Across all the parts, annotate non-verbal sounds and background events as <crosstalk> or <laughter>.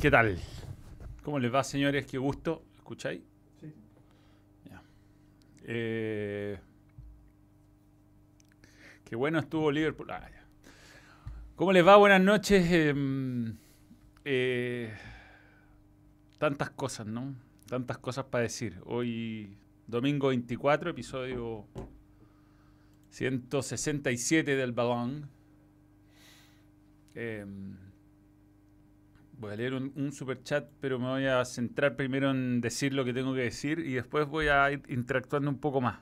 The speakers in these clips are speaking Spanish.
¿Qué tal? ¿Cómo les va, señores? Qué gusto. ¿Escucháis? Sí. Ya. Eh, qué bueno estuvo Liverpool. Ah, ya. ¿Cómo les va? Buenas noches. Em, eh, tantas cosas, ¿no? Tantas cosas para decir. Hoy, domingo 24, episodio 167 del balón. Voy a leer un, un super chat, pero me voy a centrar primero en decir lo que tengo que decir y después voy a ir interactuando un poco más.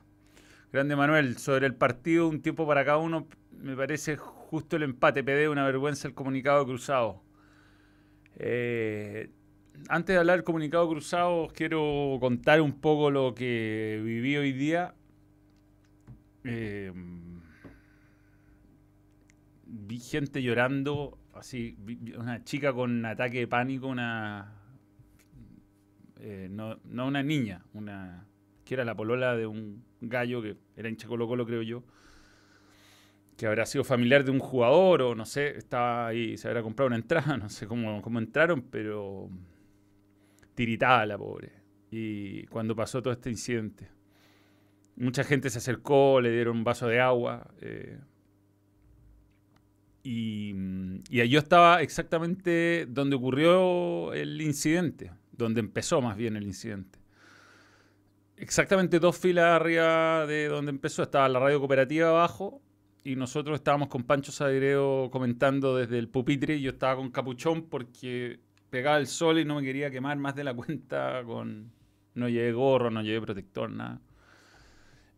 Grande Manuel, sobre el partido, un tiempo para cada uno, me parece justo el empate. PD, una vergüenza el comunicado cruzado. Eh, antes de hablar del comunicado cruzado, quiero contar un poco lo que viví hoy día. Eh, vi gente llorando, una chica con ataque de pánico, una... eh, no, no una niña, una que era la polola de un gallo que era hincha Colo Colo, creo yo, que habrá sido familiar de un jugador o no sé, estaba ahí, se habrá comprado una entrada, <laughs> no sé cómo, cómo entraron, pero tiritada la pobre. Y cuando pasó todo este incidente, mucha gente se acercó, le dieron un vaso de agua. eh, y, y yo estaba exactamente donde ocurrió el incidente, donde empezó más bien el incidente. Exactamente dos filas arriba de donde empezó estaba la radio cooperativa abajo y nosotros estábamos con Pancho Sagreo comentando desde el pupitre y yo estaba con capuchón porque pegaba el sol y no me quería quemar más de la <laughs> cuenta con... No llevé gorro, no llevé protector, nada.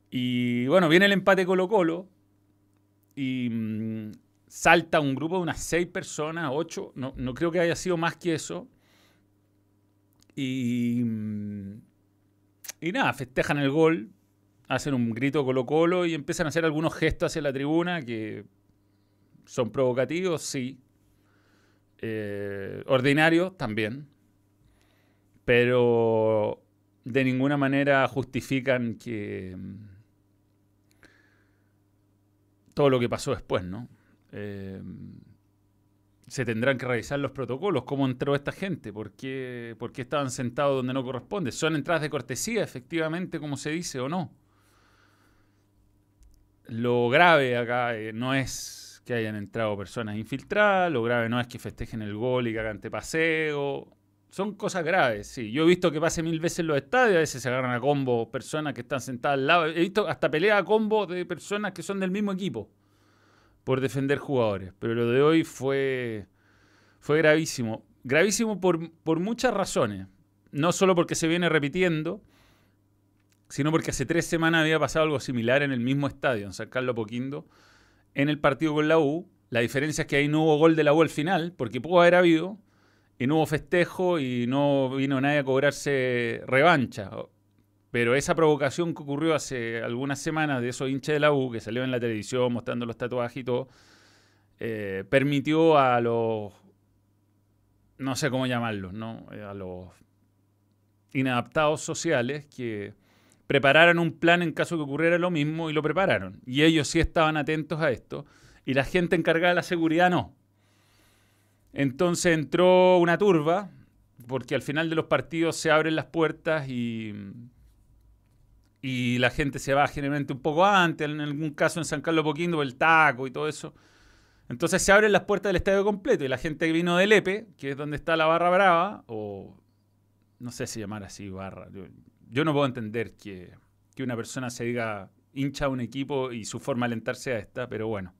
Y bueno, viene el empate Colo Colo y mm, salta un grupo de unas seis personas, ocho, no, no creo que haya sido más que eso. Y, y nada, festejan el gol, hacen un grito Colo Colo y empiezan a hacer algunos gestos hacia la tribuna que son provocativos, sí. Eh, ordinarios también. Pero de ninguna manera justifican que mm, todo lo que pasó después, ¿no? Eh, se tendrán que revisar los protocolos, cómo entró esta gente, por qué, por qué estaban sentados donde no corresponde. ¿Son entradas de cortesía, efectivamente, como se dice, o no? Lo grave acá eh, no es que hayan entrado personas infiltradas, lo grave no es que festejen el gol y que hagan paseo. Son cosas graves, sí. Yo he visto que pase mil veces en los estadios, a veces se agarran a combo personas que están sentadas al lado. He visto hasta pelea a combo de personas que son del mismo equipo por defender jugadores. Pero lo de hoy fue, fue gravísimo. Gravísimo por, por muchas razones. No solo porque se viene repitiendo, sino porque hace tres semanas había pasado algo similar en el mismo estadio, en San Carlos Poquindo, en el partido con la U. La diferencia es que ahí no hubo gol de la U al final, porque pudo haber habido, y no hubo festejo y no vino nadie a cobrarse revancha. Pero esa provocación que ocurrió hace algunas semanas de esos hinchas de la U, que salió en la televisión mostrando los tatuajes y todo, eh, permitió a los, no sé cómo llamarlos, ¿no? Eh, a los inadaptados sociales que prepararan un plan en caso que ocurriera lo mismo y lo prepararon. Y ellos sí estaban atentos a esto y la gente encargada de la seguridad no. Entonces entró una turba, porque al final de los partidos se abren las puertas y, y la gente se va generalmente un poco antes, en algún caso en San Carlos Poquindo, el taco y todo eso. Entonces se abren las puertas del estadio completo y la gente que vino del EPE, que es donde está la barra brava, o no sé si llamar así barra. Yo, yo no puedo entender que, que una persona se diga hincha a un equipo y su forma de alentarse a esta, pero bueno,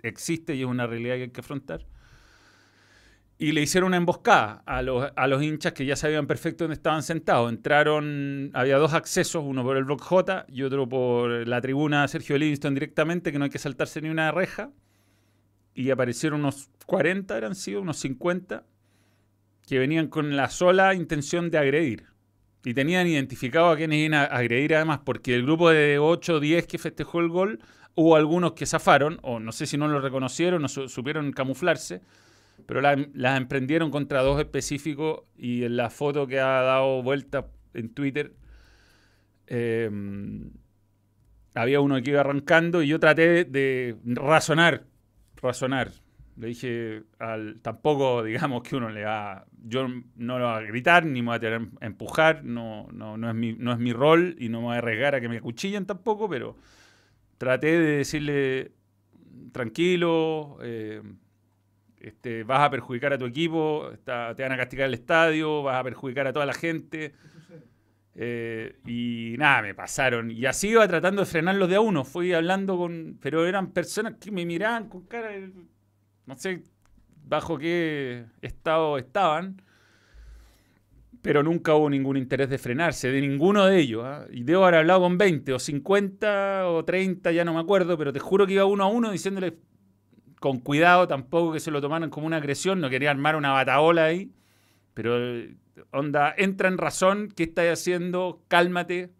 existe y es una realidad que hay que afrontar. Y le hicieron una emboscada a los, a los hinchas que ya sabían perfecto dónde estaban sentados. Entraron, había dos accesos, uno por el block J y otro por la tribuna Sergio Livingston directamente, que no hay que saltarse ni una reja. Y aparecieron unos 40, eran sido, unos 50, que venían con la sola intención de agredir. Y tenían identificado a quienes iban a agredir además, porque del grupo de 8 o 10 que festejó el gol, hubo algunos que zafaron, o no sé si no lo reconocieron, no su supieron camuflarse, pero las la emprendieron contra dos específicos y en la foto que ha dado vuelta en Twitter eh, había uno que iba arrancando y yo traté de, razonar, razonar, Le dije, tampoco digamos que uno le va, yo no lo voy a gritar ni me voy a empujar, no, no, no, es mi, no es mi rol y no me voy a arriesgar a que me acuchillen tampoco, pero traté de decirle, tranquilo, eh, este, vas a perjudicar a tu equipo, te van a castigar el estadio, vas a perjudicar a toda la gente. Eh, y nada, me pasaron. Y así iba tratando de frenarlos de a uno. Fui hablando con. Pero eran personas que me miraban con cara. De, no sé bajo qué estado estaban. Pero nunca hubo ningún interés de frenarse, de ninguno de ellos. ¿ah? Y debo haber hablado con 20 o 50 o 30, ya no me acuerdo, pero te juro que iba uno a uno diciéndole con cuidado, tampoco que se lo tomaran como una agresión, no quería armar una bataola ahí. Pero onda, entra en razón, ¿qué estás haciendo? Cálmate.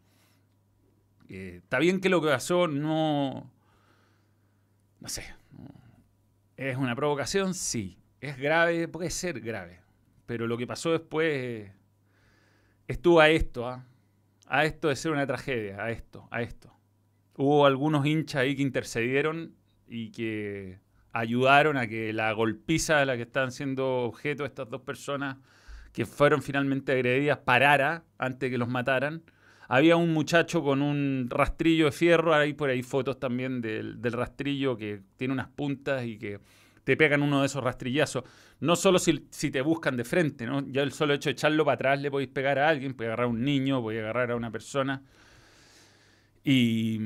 Eh, está bien que lo que pasó no... No sé. ¿Es una provocación? Sí. ¿Es grave? Puede ser grave. Pero lo que pasó después estuvo a esto, ¿ah? a esto de ser una tragedia, a esto, a esto. Hubo algunos hinchas ahí que intercedieron y que ayudaron a que la golpiza de la que están siendo objeto estas dos personas que fueron finalmente agredidas parara antes que los mataran. Había un muchacho con un rastrillo de fierro, hay por ahí fotos también del, rastrillo que tiene unas puntas y que te pegan uno de esos rastrillazos. No solo si, te buscan de frente, ¿no? Ya el solo hecho de echarlo para atrás le podéis pegar a alguien, podéis agarrar a un niño, podéis agarrar a una persona. Y,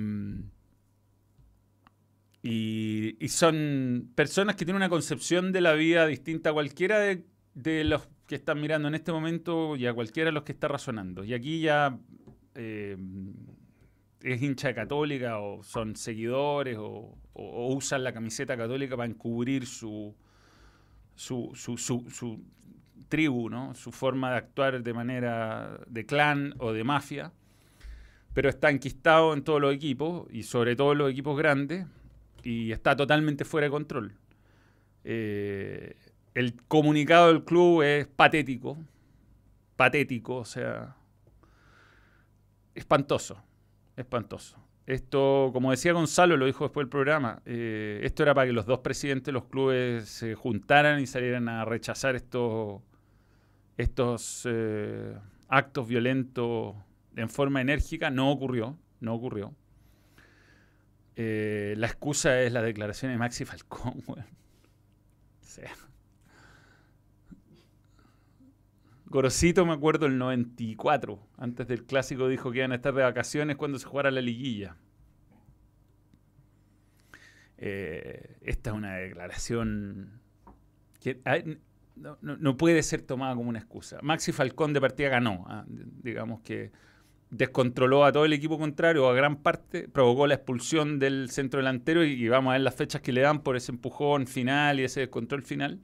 y, son personas que tienen una concepción de la vida distinta a cualquiera de, los que están mirando en este momento y a cualquiera de los que está razonando. Y aquí ya eh, es hincha católica o son seguidores o, usan la camiseta católica para encubrir su, su, su, tribu, ¿no? su forma de actuar de manera de clan o de mafia. Pero está enquistado en todos los equipos y sobre todo en los equipos grandes y está totalmente fuera de control. Eh, el comunicado del club es patético. Patético, o sea. Espantoso. Espantoso. Esto, como decía Gonzalo, lo dijo después del programa, eh, esto era para que los dos presidentes de los clubes se juntaran y salieran a rechazar estos, estos eh, actos violentos en forma enérgica. No ocurrió, no ocurrió. Eh, la excusa es la declaración de Maxi Falcón, <laughs> sea, Gorosito, me acuerdo, el 94, antes del clásico, dijo que iban a estar de vacaciones cuando se jugara la liguilla. Eh, esta es una declaración que no, puede ser tomada como una excusa. Maxi Falcón de partida ganó, ah, digamos que descontroló a todo el equipo contrario, a gran parte, provocó la expulsión del centro delantero y, vamos a ver las fechas que le dan por ese empujón final y ese descontrol final.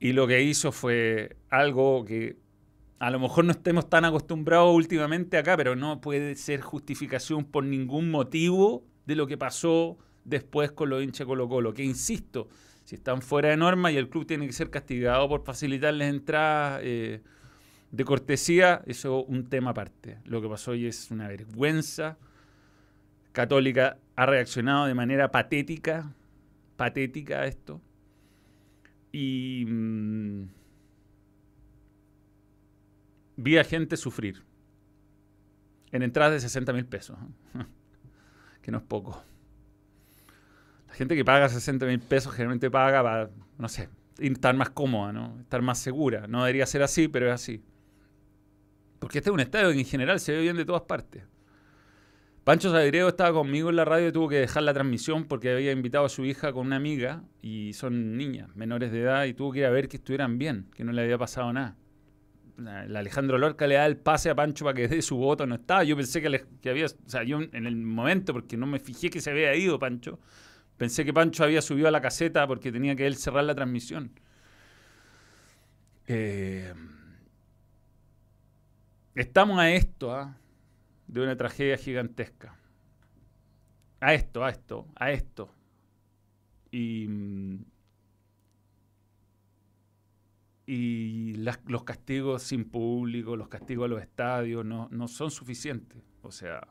Y lo que hizo fue algo que a lo mejor no estemos tan acostumbrados últimamente acá, pero no puede ser justificación por ningún motivo de lo que pasó después con los hinchas Colo Colo. Que insisto, si están fuera de norma y el club tiene que ser castigado por facilitarles entradas eh, de cortesía, eso es un tema aparte. Lo que pasó hoy es una vergüenza. Católica ha reaccionado de manera patética, patética a esto. Y mm, vi a gente sufrir en entradas de 60 mil pesos, <laughs> que no es poco. La gente que paga 60 mil pesos generalmente paga para, no sé, estar más cómoda, ¿no? estar más segura. No debería ser así, pero es así. Porque este es un estadio que en general se ve bien de todas partes. Pancho Sagrego estaba conmigo en la radio y tuvo que dejar la transmisión porque había invitado a su hija con una amiga y son niñas menores de edad y tuvo que ir a ver que estuvieran bien, que no le había pasado nada. El Alejandro Lorca le da el pase a Pancho para que dé su voto, no estaba. Yo pensé que, que había, o sea, yo en el momento, porque no me fijé que se había ido Pancho, pensé que Pancho había subido a la caseta porque tenía que él cerrar la transmisión. Eh, estamos a esto, ¿ah? de una tragedia gigantesca. A esto, a esto, a esto. Y, mm, y los castigos sin público, los castigos a los estadios, no, no son suficientes. O sea,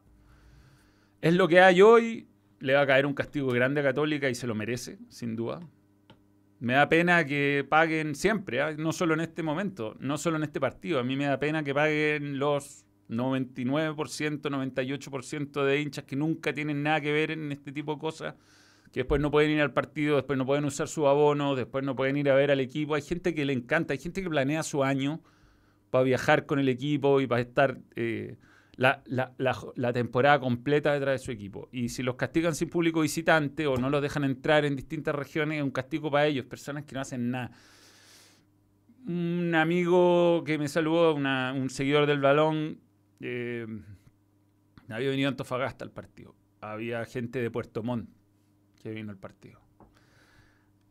es lo que hay hoy, le va a caer un castigo grande a Católica y se lo merece, sin duda. Me da pena que paguen siempre, ¿ah? no solo en este momento, no solo en este partido. A mí me da pena que paguen los 99%, 98% de hinchas que nunca tienen nada que ver en este tipo de cosas, que después no pueden ir al partido, después no pueden usar su abono, después no pueden ir a ver al equipo. Hay gente que le encanta, hay gente que planea su año para viajar con el equipo y para estar eh, la, temporada completa detrás de su equipo. Y si los castigan sin público visitante o no los dejan entrar en distintas regiones, es un castigo para ellos, personas que no hacen nada. Un amigo que me saludó, un seguidor del balón, eh, había venido a Antofagasta al partido. Había gente de Puerto Montt que vino al partido.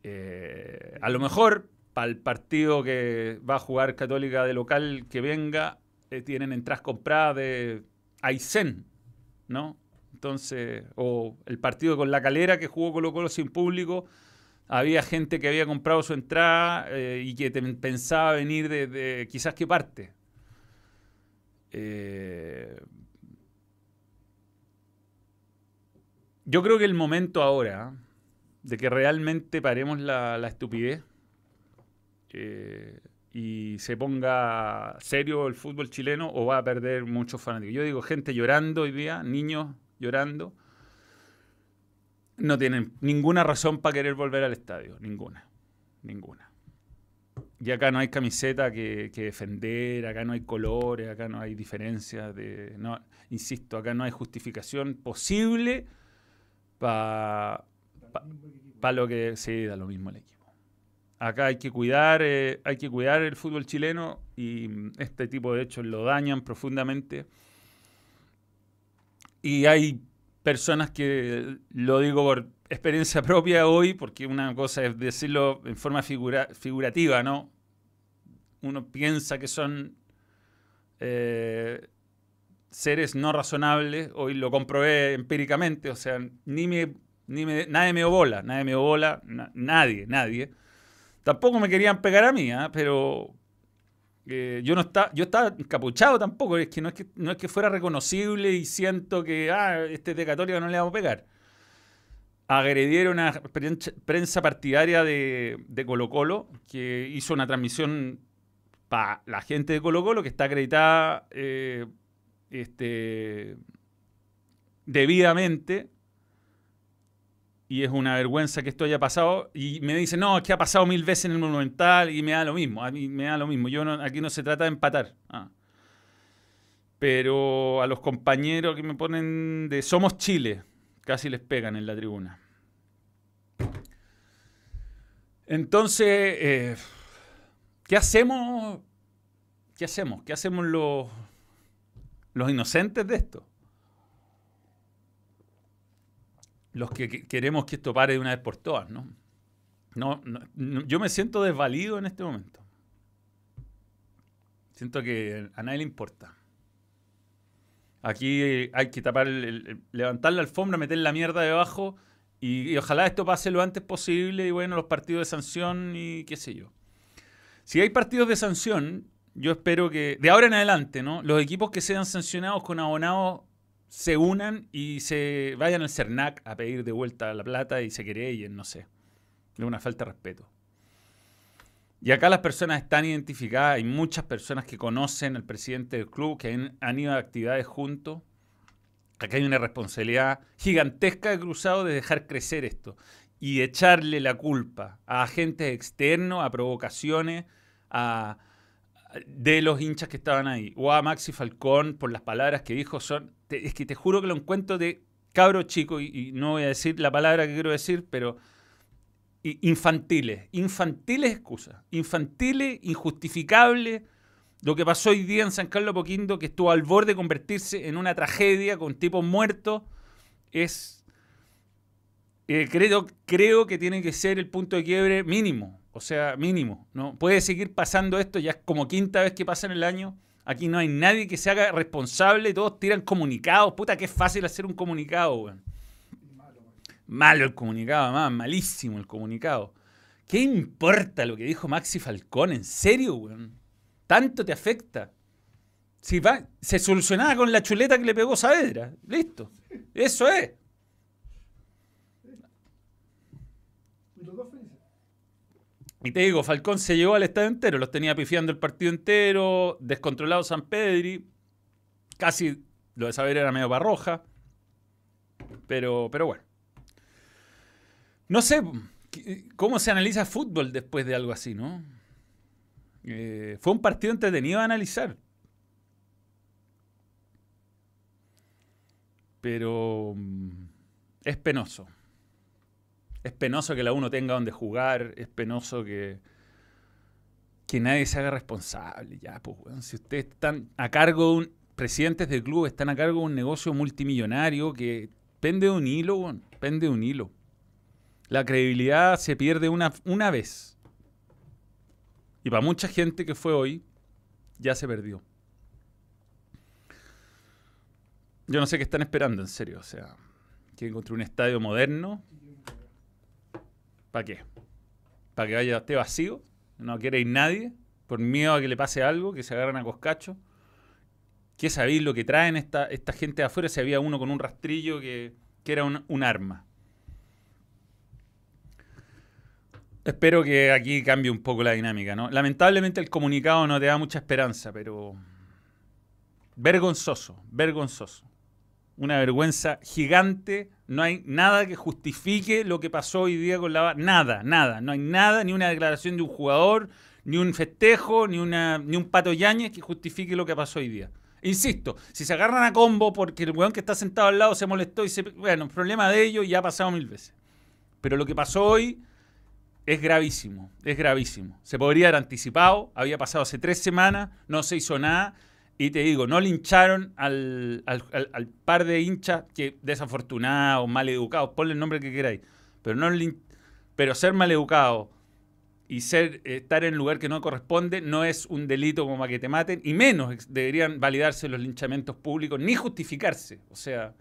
Eh, a lo mejor para el partido que va a jugar Católica de local que venga, eh, tienen entradas compradas de Aysén, ¿no? Entonces, o el partido con la calera que jugó Colo Colo sin público, había gente que había comprado su entrada y que pensaba venir de, quizás qué parte. Eh, yo creo que el momento ahora de que realmente paremos la, estupidez eh, y se ponga serio el fútbol chileno o va a perder muchos fanáticos. Yo digo, gente llorando hoy día, niños llorando, no tienen ninguna razón para querer volver al estadio, ninguna, ninguna. Y acá no hay camiseta que, defender, acá no hay colores, acá no hay diferencias. De, insisto, acá no hay justificación posible para pa, lo que se da lo mismo el equipo. Acá hay que cuidar, eh, hay que cuidar el fútbol chileno y este tipo de hechos lo dañan profundamente. Y hay personas que, lo digo por experiencia <laughs> propia hoy, porque una cosa es decirlo en forma figurativa, ¿no? Uno piensa que son eh, seres no razonables, hoy lo comprobé empíricamente, o sea, ni me, ni me, nadie me bola, nadie me bola, nadie, nadie. Tampoco me querían pegar a mí, ¿ah? pero eh, yo no está, yo estaba encapuchado tampoco, es que no es que no es que fuera reconocible y siento que ah, este de Católica no le vamos a pegar agredieron a prensa partidaria de, Colo Colo, que hizo una transmisión para la gente de Colo Colo, que está acreditada eh, este, debidamente. Y es una vergüenza que esto haya pasado. Y me dice, no, es que ha pasado mil veces en el Monumental y me da lo mismo. A mí me da lo mismo. Yo aquí no se trata de empatar. Ah. Pero a los compañeros que me ponen de Somos Chile, Casi les pegan en la tribuna. Entonces, eh, ¿qué hacemos? ¿Qué hacemos? ¿Qué hacemos los, los inocentes de esto? Los que, queremos que esto pare de una vez por todas, ¿no? No, Yo me siento desvalido en este momento. Siento que a nadie le importa. Aquí hay que tapar, levantar la alfombra, meter la mierda debajo y, ojalá esto pase lo antes posible y bueno, los partidos de sanción y qué sé yo. Si hay partidos de sanción, yo espero que de ahora en adelante, ¿no? Los equipos que sean sancionados con abonados se unan y se vayan al CERNAC a pedir de vuelta la plata y se querellen, no sé. Es una falta de respeto. Y acá las personas están identificadas, hay muchas personas que conocen al presidente del club, que han, ido a actividades juntos. Acá hay una responsabilidad gigantesca de Cruzado de dejar crecer esto y echarle la culpa a agentes externos, a provocaciones, a, de los hinchas que estaban ahí. O a Maxi Falcón por las palabras que dijo. Son, es que te juro que lo encuentro de cabro chico y no voy a decir la palabra que quiero decir, pero infantiles, infantiles excusas, infantiles, injustificables. Lo que pasó hoy día en San Carlos Poquindo, que estuvo al borde de convertirse en una tragedia con tipos muertos, es. Eh, creo, creo que tiene que ser el punto de quiebre mínimo. O sea, mínimo. ¿no? Puede seguir pasando esto, ya es como quinta vez que pasa en el año. Aquí no hay nadie que se haga responsable, todos tiran comunicados. Puta, qué fácil hacer un comunicado, weón. Malo el comunicado, además, malísimo el comunicado. ¿Qué importa lo que dijo Maxi Falcón? ¿En serio, weón? ¿Tanto te afecta? Si va, se solucionaba con la chuleta que le pegó Saavedra. Listo. Eso es. Y te digo, Falcón se llevó al estadio entero, los tenía pifiando el partido entero, descontrolado San Pedri, casi lo de saber era medio barroja, pero, pero bueno. No sé cómo se analiza fútbol después de algo así, ¿no? Eh, fue un partido entretenido a analizar. Pero mm, es penoso. Es penoso que la uno tenga donde jugar, es penoso que, que nadie se haga responsable. Ya, pues, si ustedes están a cargo de un. Presidentes del club están a cargo de un negocio multimillonario que pende de un hilo, pende de un hilo. La credibilidad se pierde una, una vez. Y para mucha gente que fue hoy, ya se perdió. Yo no sé qué están esperando, en serio. O sea, quieren construir un estadio moderno. ¿Para qué? ¿Para que vaya esté vacío? No quiere ir nadie. Por miedo a que le pase algo, que se agarren a coscacho. ¿Qué sabéis lo que traen esta, esta gente de afuera? Si había uno con un rastrillo que, era un arma. Espero que aquí cambie un poco la dinámica, ¿no? Lamentablemente el comunicado no te da mucha esperanza, pero vergonzoso, vergonzoso. Una vergüenza gigante. No hay nada que justifique lo que pasó hoy día con la Nada, nada. No hay nada, ni una declaración de un jugador, ni un festejo, ni, una, ni un pato yañez que justifique lo que pasó hoy día. Insisto, si se agarran a combo porque el weón que está sentado al lado se molestó y se. Bueno, problema de ellos ya ha pasado mil veces. Pero lo que pasó hoy es gravísimo, es gravísimo. Se podría haber anticipado, había pasado hace tres semanas, no se hizo nada. Y te digo, no lincharon al, al, par de hinchas que desafortunados, mal educados, ponle el nombre que queráis. Pero, no pero ser mal educado y ser, estar en el lugar que no corresponde no es un delito como para que te maten, y menos deberían validarse los linchamientos públicos, ni justificarse. O sea,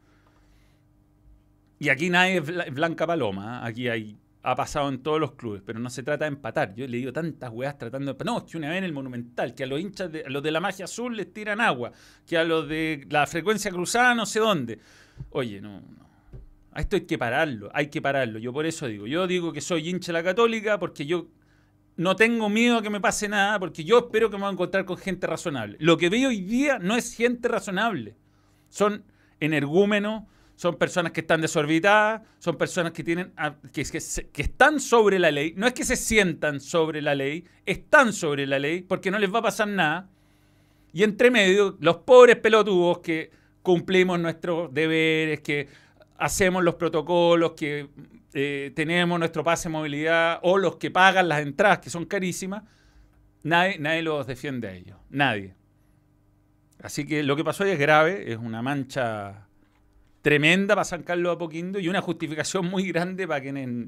y aquí nadie es blanca paloma, ¿eh? aquí hay ha pasado en todos los clubes, pero no se trata de empatar. Yo he leído tantas weas tratando de... No, es que una vez en el Monumental, que a los hinchas, de, a los de la magia azul les tiran agua, que a los de la frecuencia cruzada no sé dónde. Oye, no, no. A esto hay que pararlo, hay que pararlo. Yo por eso digo, yo digo que soy hincha de la católica porque yo no tengo miedo a que me pase nada, porque yo espero que me voy a encontrar con gente razonable. Lo que veo hoy día no es gente razonable. Son energúmenos, son personas que están desorbitadas, son personas que tienen que, que, están sobre la ley, no es que se sientan sobre la ley, están sobre la ley porque no les va a pasar nada. Y entre medio, los pobres pelotudos que cumplimos nuestros deberes, que hacemos los protocolos, que eh, tenemos nuestro pase de movilidad, o los que pagan las entradas, que son carísimas, nadie, nadie los defiende a ellos, nadie. Así que lo que pasó hoy es grave, es una mancha tremenda para San Carlos Apoquindo y una justificación muy grande para quienes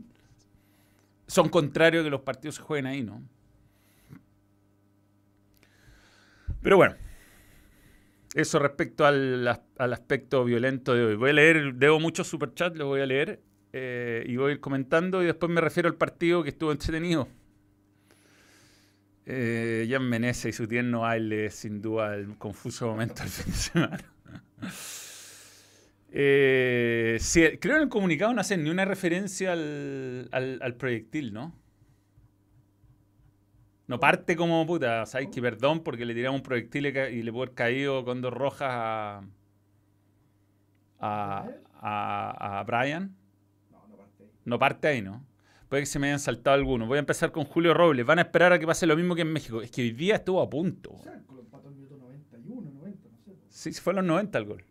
son contrarios a que los partidos se jueguen ahí, ¿no? Pero bueno, eso respecto al, aspecto violento de hoy. Voy a leer, debo muchos superchats, lo voy a leer eh, y voy a ir comentando y después me refiero al partido que estuvo entretenido. Eh, Jan Menezes y su tierno baile, sin duda, el confuso momento del <laughs> fin de semana. Eh, creo en el comunicado no hacen ni una referencia al, proyectil, ¿no? No parte como puta, ¿sabes? Que perdón porque le tiramos un proyectil y le pudo haber caído con dos rojas a, a, a, Brian. No, no parte ahí. No parte ahí, ¿no? Puede que se me hayan saltado algunos. Voy a empezar con Julio Robles. Van a esperar a que pase lo mismo que en México. Es que hoy día estuvo a punto. O sea, minuto 91, 90, no sé. Sí, fue a los 90 el gol.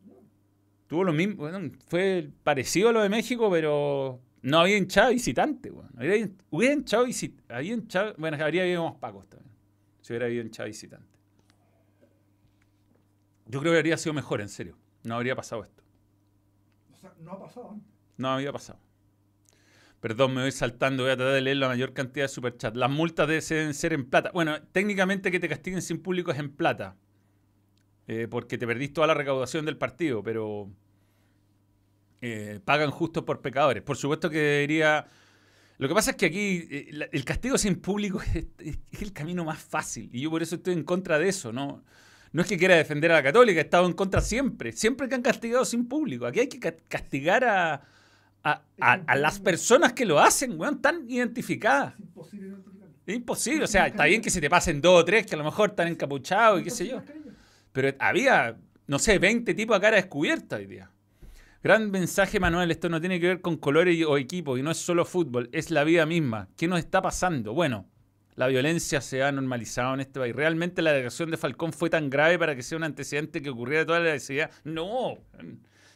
Tuvo lo mismo, bueno, fue parecido a lo de México, pero no había hinchado visitante, bueno. Hubiera, hinchado visitante, había hinchado, bueno, habría habido más pacos también, si hubiera habido hinchado visitante. Yo creo que habría sido mejor, en serio. No habría pasado esto. O sea, no ha pasado antes. No había pasado. Perdón, me voy saltando, voy a tratar de leer la mayor cantidad de superchats. Las multas deben ser en plata. Bueno, técnicamente que te castiguen sin público es en plata. Eh, porque te perdiste toda la recaudación del partido, pero eh, pagan justo por pecadores. Por supuesto que debería... Lo que pasa es que aquí eh, el castigo sin público <laughs> es, el camino más fácil y yo por eso estoy en contra de eso, ¿no? No es que quiera defender a la católica, he estado en contra siempre, siempre que han castigado sin público. Aquí hay que castigar a, a, las personas que lo hacen, weón, tan identificadas. Es imposible. O sea, está bien que se te pasen dos o tres que a lo mejor están encapuchados y qué sé yo. Pero había, no sé, 20 tipos a cara descubierta hoy día. Gran mensaje, Manuel. Esto no tiene que ver con colores o equipos y no es solo fútbol, es la vida misma. ¿Qué nos está pasando? Bueno, la violencia se ha normalizado en este país. ¿Realmente la declaración de Falcón fue tan grave para que sea un antecedente que ocurriera toda la necesidad? No.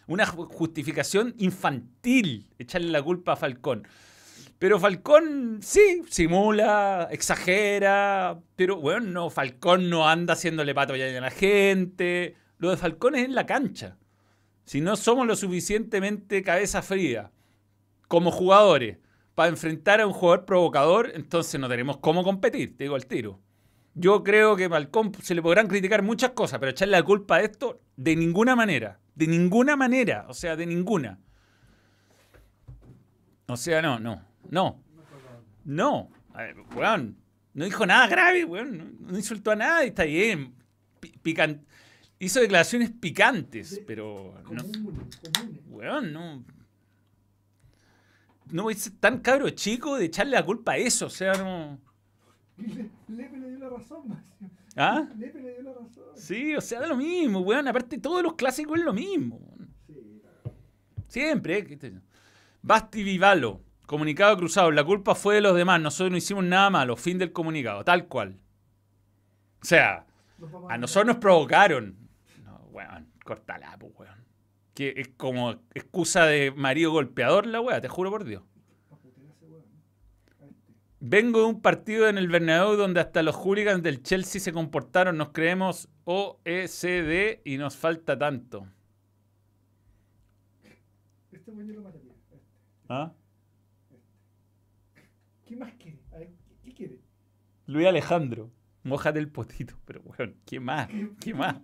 Una justificación infantil echarle la culpa a Falcón. Pero Falcón sí, simula, exagera, pero bueno, no, Falcón no anda haciéndole pato a la gente. Lo de Falcón es en la cancha. Si no somos lo suficientemente cabeza fría como jugadores para enfrentar a un jugador provocador, entonces no tenemos cómo competir, te digo al tiro. Yo creo que Falcón se le podrán criticar muchas cosas, pero echarle la culpa a esto de ninguna manera. De ninguna manera. O sea, de ninguna. O sea, no, no. No. No. A ver, weón. No dijo nada grave, weón. No, insultó a nadie, está bien. Hizo declaraciones picantes, pero. No. Weón, no. No es tan cabro chico de echarle la culpa a eso, o sea, no. Lepe le dio la razón, <laughs> ¿Ah? Lepe le dio la razón. Sí, o sea, da lo mismo, weón. Aparte, todos los clásicos es lo mismo. Sí, Siempre, ¿eh? Basti Vivalo. Comunicado cruzado. La culpa fue de los demás. Nosotros no hicimos nada malo. Fin del comunicado. Tal cual. O sea, a nosotros nos provocaron. No, weón. Cortala, pues, weón. Que es como excusa de marido golpeador la weá, te juro por Dios. Vengo de un partido en el Bernabéu donde hasta los hooligans del Chelsea se comportaron, nos creemos OECD y nos falta tanto. Este lo mataría. ¿Ah? ¿Qué más quiere? A ver, ¿qué quiere? Luis Alejandro, mojate el potito. Pero, weón, ¿qué más? ¿Qué más?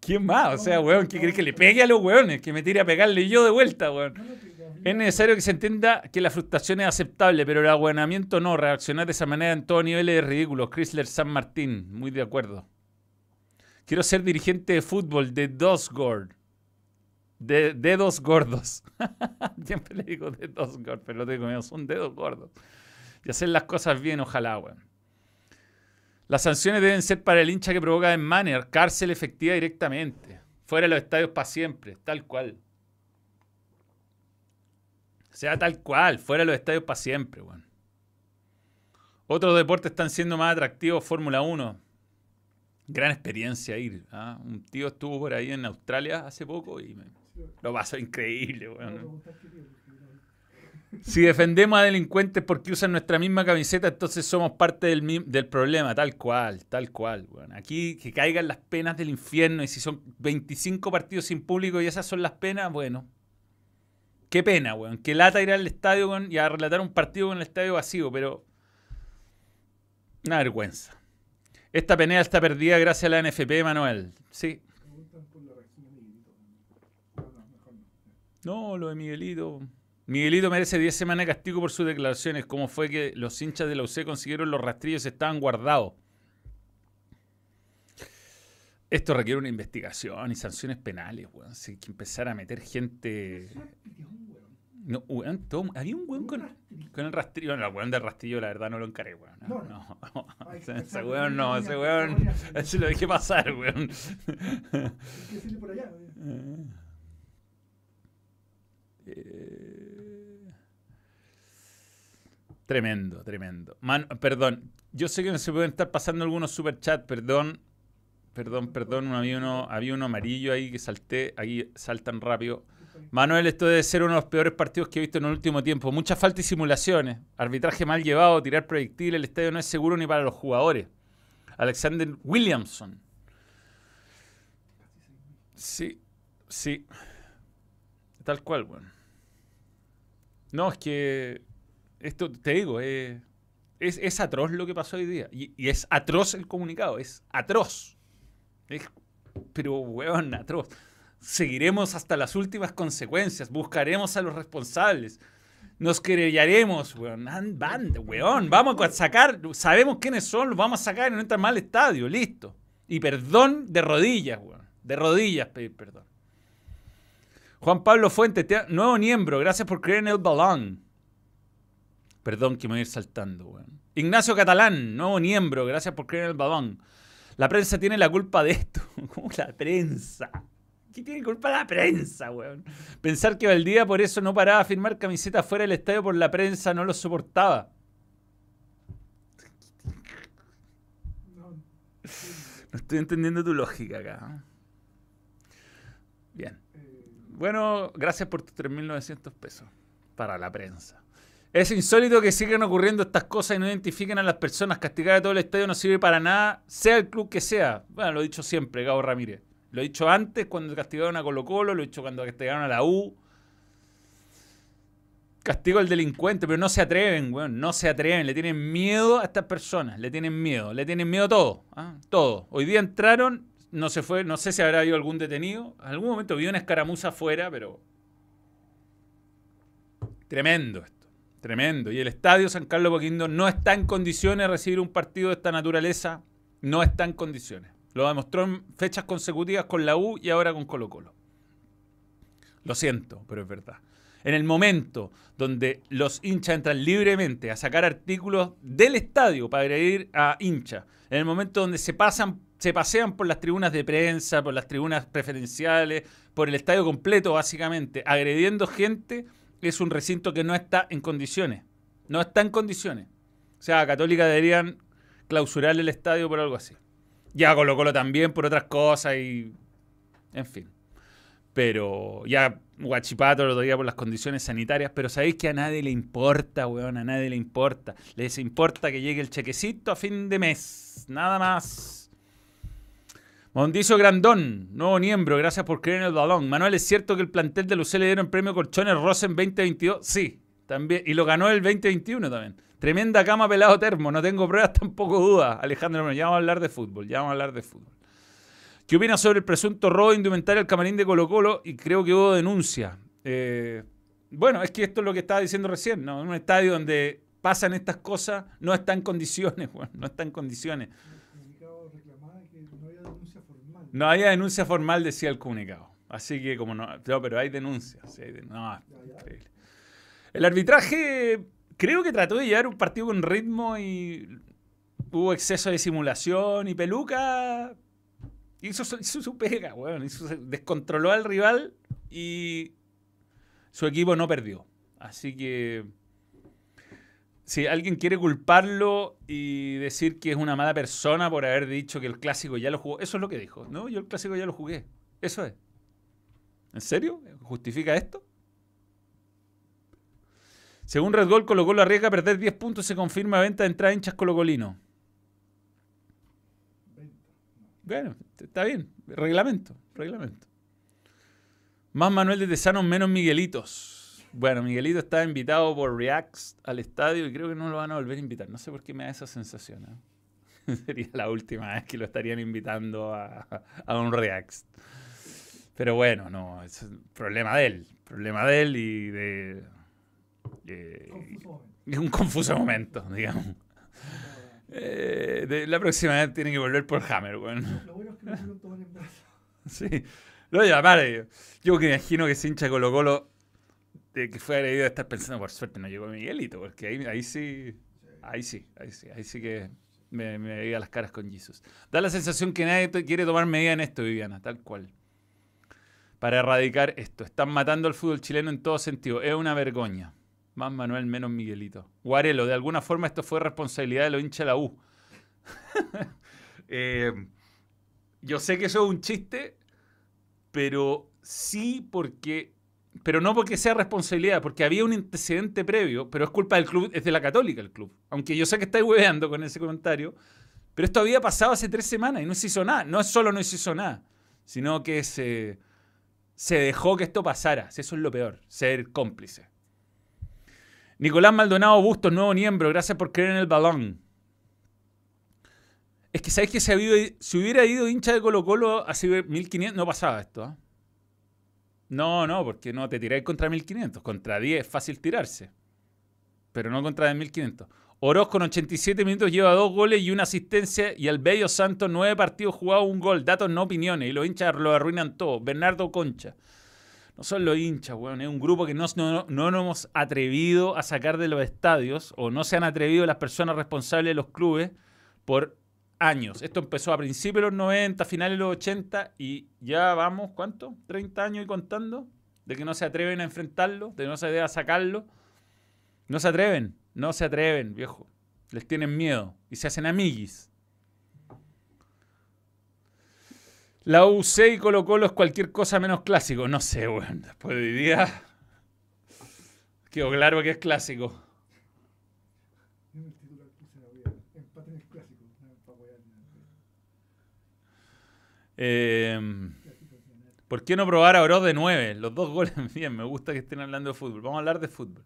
¿Qué más? O sea, weón, ¿qué crees que le pegue a los weones? Que me tire a pegarle yo de vuelta, weón. Es necesario que se entienda que la frustración es aceptable, pero el aguanamiento no. Reaccionar de esa manera en todo nivel es ridículo. Chrysler San Martín, muy de acuerdo. Quiero ser dirigente de fútbol de Dosgord. De dedos gordos. <laughs> Siempre le digo dedos gordos, pero lo digo, son dedos gordos. Y hacer las cosas bien, ojalá, weón. Las sanciones deben ser para el hincha que provoca en manner, cárcel efectiva directamente. Fuera de los estadios para siempre, tal cual. Sea tal cual, fuera de los estadios para siempre, weón. Otros deportes están siendo más atractivos, Fórmula 1. Gran experiencia ir. ¿ah? Un tío estuvo por ahí en Australia hace poco y me, lo pasó increíble, weón. Si defendemos a delincuentes porque usan nuestra misma camiseta, entonces somos parte del, del problema, tal cual, tal cual. Bueno, aquí que caigan las penas del infierno y si son 25 partidos sin público y esas son las penas, bueno. Qué pena, weón. Qué lata ir al estadio con, y a relatar un partido con el estadio vacío, pero... Una vergüenza. Esta pelea está perdida gracias a la NFP, Manuel. Sí. No, lo de Miguelito. Miguelito merece 10 semanas de castigo por sus declaraciones. ¿Cómo fue que los hinchas de la UC consiguieron los rastrillos estaban guardados? Esto requiere una investigación y sanciones penales, weón. Hay que empezar a meter gente. No, weón, había un weón con, con, el rastrillo. No, el weón del rastrillo, la verdad, no lo encaré, weón. No, no. no. <laughs> ese weón no, ese weón. Ese <laughs> lo dejé pasar, weón. por allá, weón. Eh, tremendo, tremendo. perdón, yo sé que no se pueden estar pasando algunos superchats, perdón. Perdón, perdón, había uno, amarillo ahí que salté, ahí saltan rápido. Manuel, esto debe ser uno de los peores partidos que he visto en el último tiempo. Mucha falta y simulaciones. Arbitraje mal llevado, tirar proyectiles, el estadio no es seguro ni para los jugadores. Alexander Williamson. Sí, sí. Tal cual, bueno. No, es que esto, te digo, eh, es, atroz lo que pasó hoy día. Y, es atroz el comunicado, es atroz. pero, weón, atroz. Seguiremos hasta las últimas consecuencias, buscaremos a los responsables, nos querellaremos, weón. Van, weón, vamos a sacar, sabemos quiénes son, los vamos a sacar y no mal al estadio, listo. Y perdón de rodillas, weón. De rodillas pedir perdón. Juan Pablo Fuentes, nuevo miembro, gracias por creer en el balón. Perdón que me voy a ir saltando, weón. Ignacio Catalán, nuevo miembro, gracias por creer en el balón. La prensa tiene la culpa de esto. <laughs> ¿Cómo la prensa? ¿Qué tiene culpa la prensa, weón? Pensar que Valdía por eso no paraba a firmar camisetas fuera del estadio por la prensa no lo soportaba. No, estoy entendiendo tu lógica acá. ¿eh? Bien. Bueno, gracias por tus 3.900 pesos para la prensa. Es insólito que sigan ocurriendo estas cosas y no identifiquen a las personas. Castigar a todo el estadio no sirve para nada, sea el club que sea. Bueno, lo he dicho siempre, Gabo Ramírez. Lo he dicho antes cuando castigaron a Colo Colo, lo he dicho cuando castigaron a la U. Castigo al delincuente, pero no se atreven, weón. No se atreven. Le tienen miedo a estas personas. Le tienen miedo. Le tienen miedo a todo. ¿ah? Todo. Hoy día entraron, no se fue, no sé si habrá habido algún detenido. En algún momento vi una escaramuza afuera, pero. Tremendo esto. Tremendo. Y el estadio San Carlos Poquindo no está en condiciones de recibir un partido de esta naturaleza. No está en condiciones. Lo demostró en fechas consecutivas con la U y ahora con Colo Colo. Lo siento, pero es verdad. En el momento donde los hinchas entran libremente a sacar artículos del estadio para agredir a hinchas, en el momento donde se pasan, se pasean por las tribunas de prensa, por las tribunas preferenciales, por el estadio completo, básicamente, agrediendo gente, es un recinto que no está en condiciones. No está en condiciones. O sea, a Católica deberían clausurar el estadio por algo así. Ya Colo Colo también por otras cosas y. En fin. Pero ya Guachipato lo diría por las condiciones sanitarias, pero sabéis que a nadie le importa, weón, a nadie le importa. Les importa que llegue el chequecito a fin de mes, nada más. Mondizo Grandón, nuevo miembro, gracias por creer en el balón. Manuel, ¿es cierto que el plantel de Lucé le dieron premio Colchones Rosen 2022? Sí, también. Y lo ganó el 2021 también. Tremenda cama pelado termo, no tengo pruebas, <laughs> tampoco dudas. Alejandro, ya vamos a hablar de fútbol, ya vamos a hablar de fútbol. ¿Qué opinas sobre el presunto robo de indumentaria al camarín de Colo Colo? Y creo que hubo denuncia. Eh, bueno, es que esto es lo que estaba diciendo recién, ¿no? En un estadio donde pasan estas cosas, no está en condiciones, <laughs> bueno, no está en condiciones. el comunicado reclamaba que no había denuncia formal. No había denuncia formal, decía el comunicado. Así que como no, no, pero hay denuncias. hay no, increíble. El arbitraje creo que trató de llevar un partido con ritmo y hubo exceso de simulación y Peluca hizo, su- hizo su pega, weón, su- descontroló al rival y su equipo no perdió. Así que si alguien quiere culparlo y decir que es una mala persona por haber dicho que el clásico ya lo jugó, eso es lo que dijo. No, yo el clásico ya lo jugué. Eso es. ¿En serio? ¿Justifica esto? Según Red Gol, Colo Colo arriesga a perder 10 puntos se confirma venta de entrada de hinchas colocolino. Bueno, está bien. Reglamento, reglamento. Más Manuel de Tesano, menos Miguelitos. Bueno, Miguelito estaba invitado por Reacts al estadio y creo que no lo van a volver a invitar. No sé por qué me da esa sensación. ¿eh? <laughs> Sería la última vez que lo estarían invitando a, a un Reacts. Pero bueno, no, es problema de él. Problema de él y de... eh, Confuso momento. es un confuso momento, digamos. Eh, de- la próxima vez tiene que volver por Hammer, weón. Lo bueno es que no se lo toman en brazos. <laughs> Sí. Lo llamaré. Yo que me imagino que ese hincha Colo Colo de que fue agredido a estar pensando, por suerte no llegó Miguelito, porque ahí, ahí sí, ahí sí, ahí sí, ahí sí que me, me veía las caras con Jesus. Da la sensación que nadie quiere tomar medida en esto, Viviana, tal cual. Para erradicar esto. Están matando al fútbol chileno en todo sentido. Es una vergüenza. Más Manuel, menos Miguelito. Guarelo, de alguna forma esto fue responsabilidad de los hinchas de la U. <laughs> Eh, yo sé que eso es un chiste, pero sí porque. Pero no porque sea responsabilidad, porque había un antecedente previo, pero es culpa del club, es de la Católica el club. Aunque yo sé que estáis hueveando con ese comentario, pero esto había pasado hace tres semanas y no se hizo nada. No solo no se hizo nada, sino que se, se dejó que esto pasara. Eso es lo peor, ser cómplice. Nicolás Maldonado Bustos, nuevo miembro, gracias por creer en el balón. Es que sabéis que si, hubiera ido hincha de Colo Colo hace 1500, no pasaba esto. ¿ah? No, no, porque no te tiráis contra 1500. Contra 10 es fácil tirarse. Pero no contra 1500. Oroz con 87 minutos lleva dos goles y una asistencia. Y el Bello Santos, nueve partidos jugados, un gol. Datos, no opiniones. Y los hinchas lo arruinan todo. Bernardo Concha. No son los hinchas, weón. Es un grupo que no, no, no nos hemos atrevido a sacar de los estadios o no se han atrevido las personas responsables de los clubes por años. Esto empezó a principios de los 90, finales de los 80 y ya vamos, ¿cuánto? 30 años y contando de que no se atreven a enfrentarlo, de que no se atreven a sacarlo. No se atreven, no se atreven, viejo. Les tienen miedo y se hacen amiguis. La UC y Colo Colo es cualquier cosa menos clásico. No sé, weón. Después de hoy día <laughs> quedó claro que es clásico. Yo en el titular puse la wea, empate en el clásico, no, pa' wear, no, Nacional. ¿Por qué no probar a Oroz de 9? Los dos goles, <laughs> bien, me gusta que estén hablando de fútbol. Vamos a hablar de fútbol.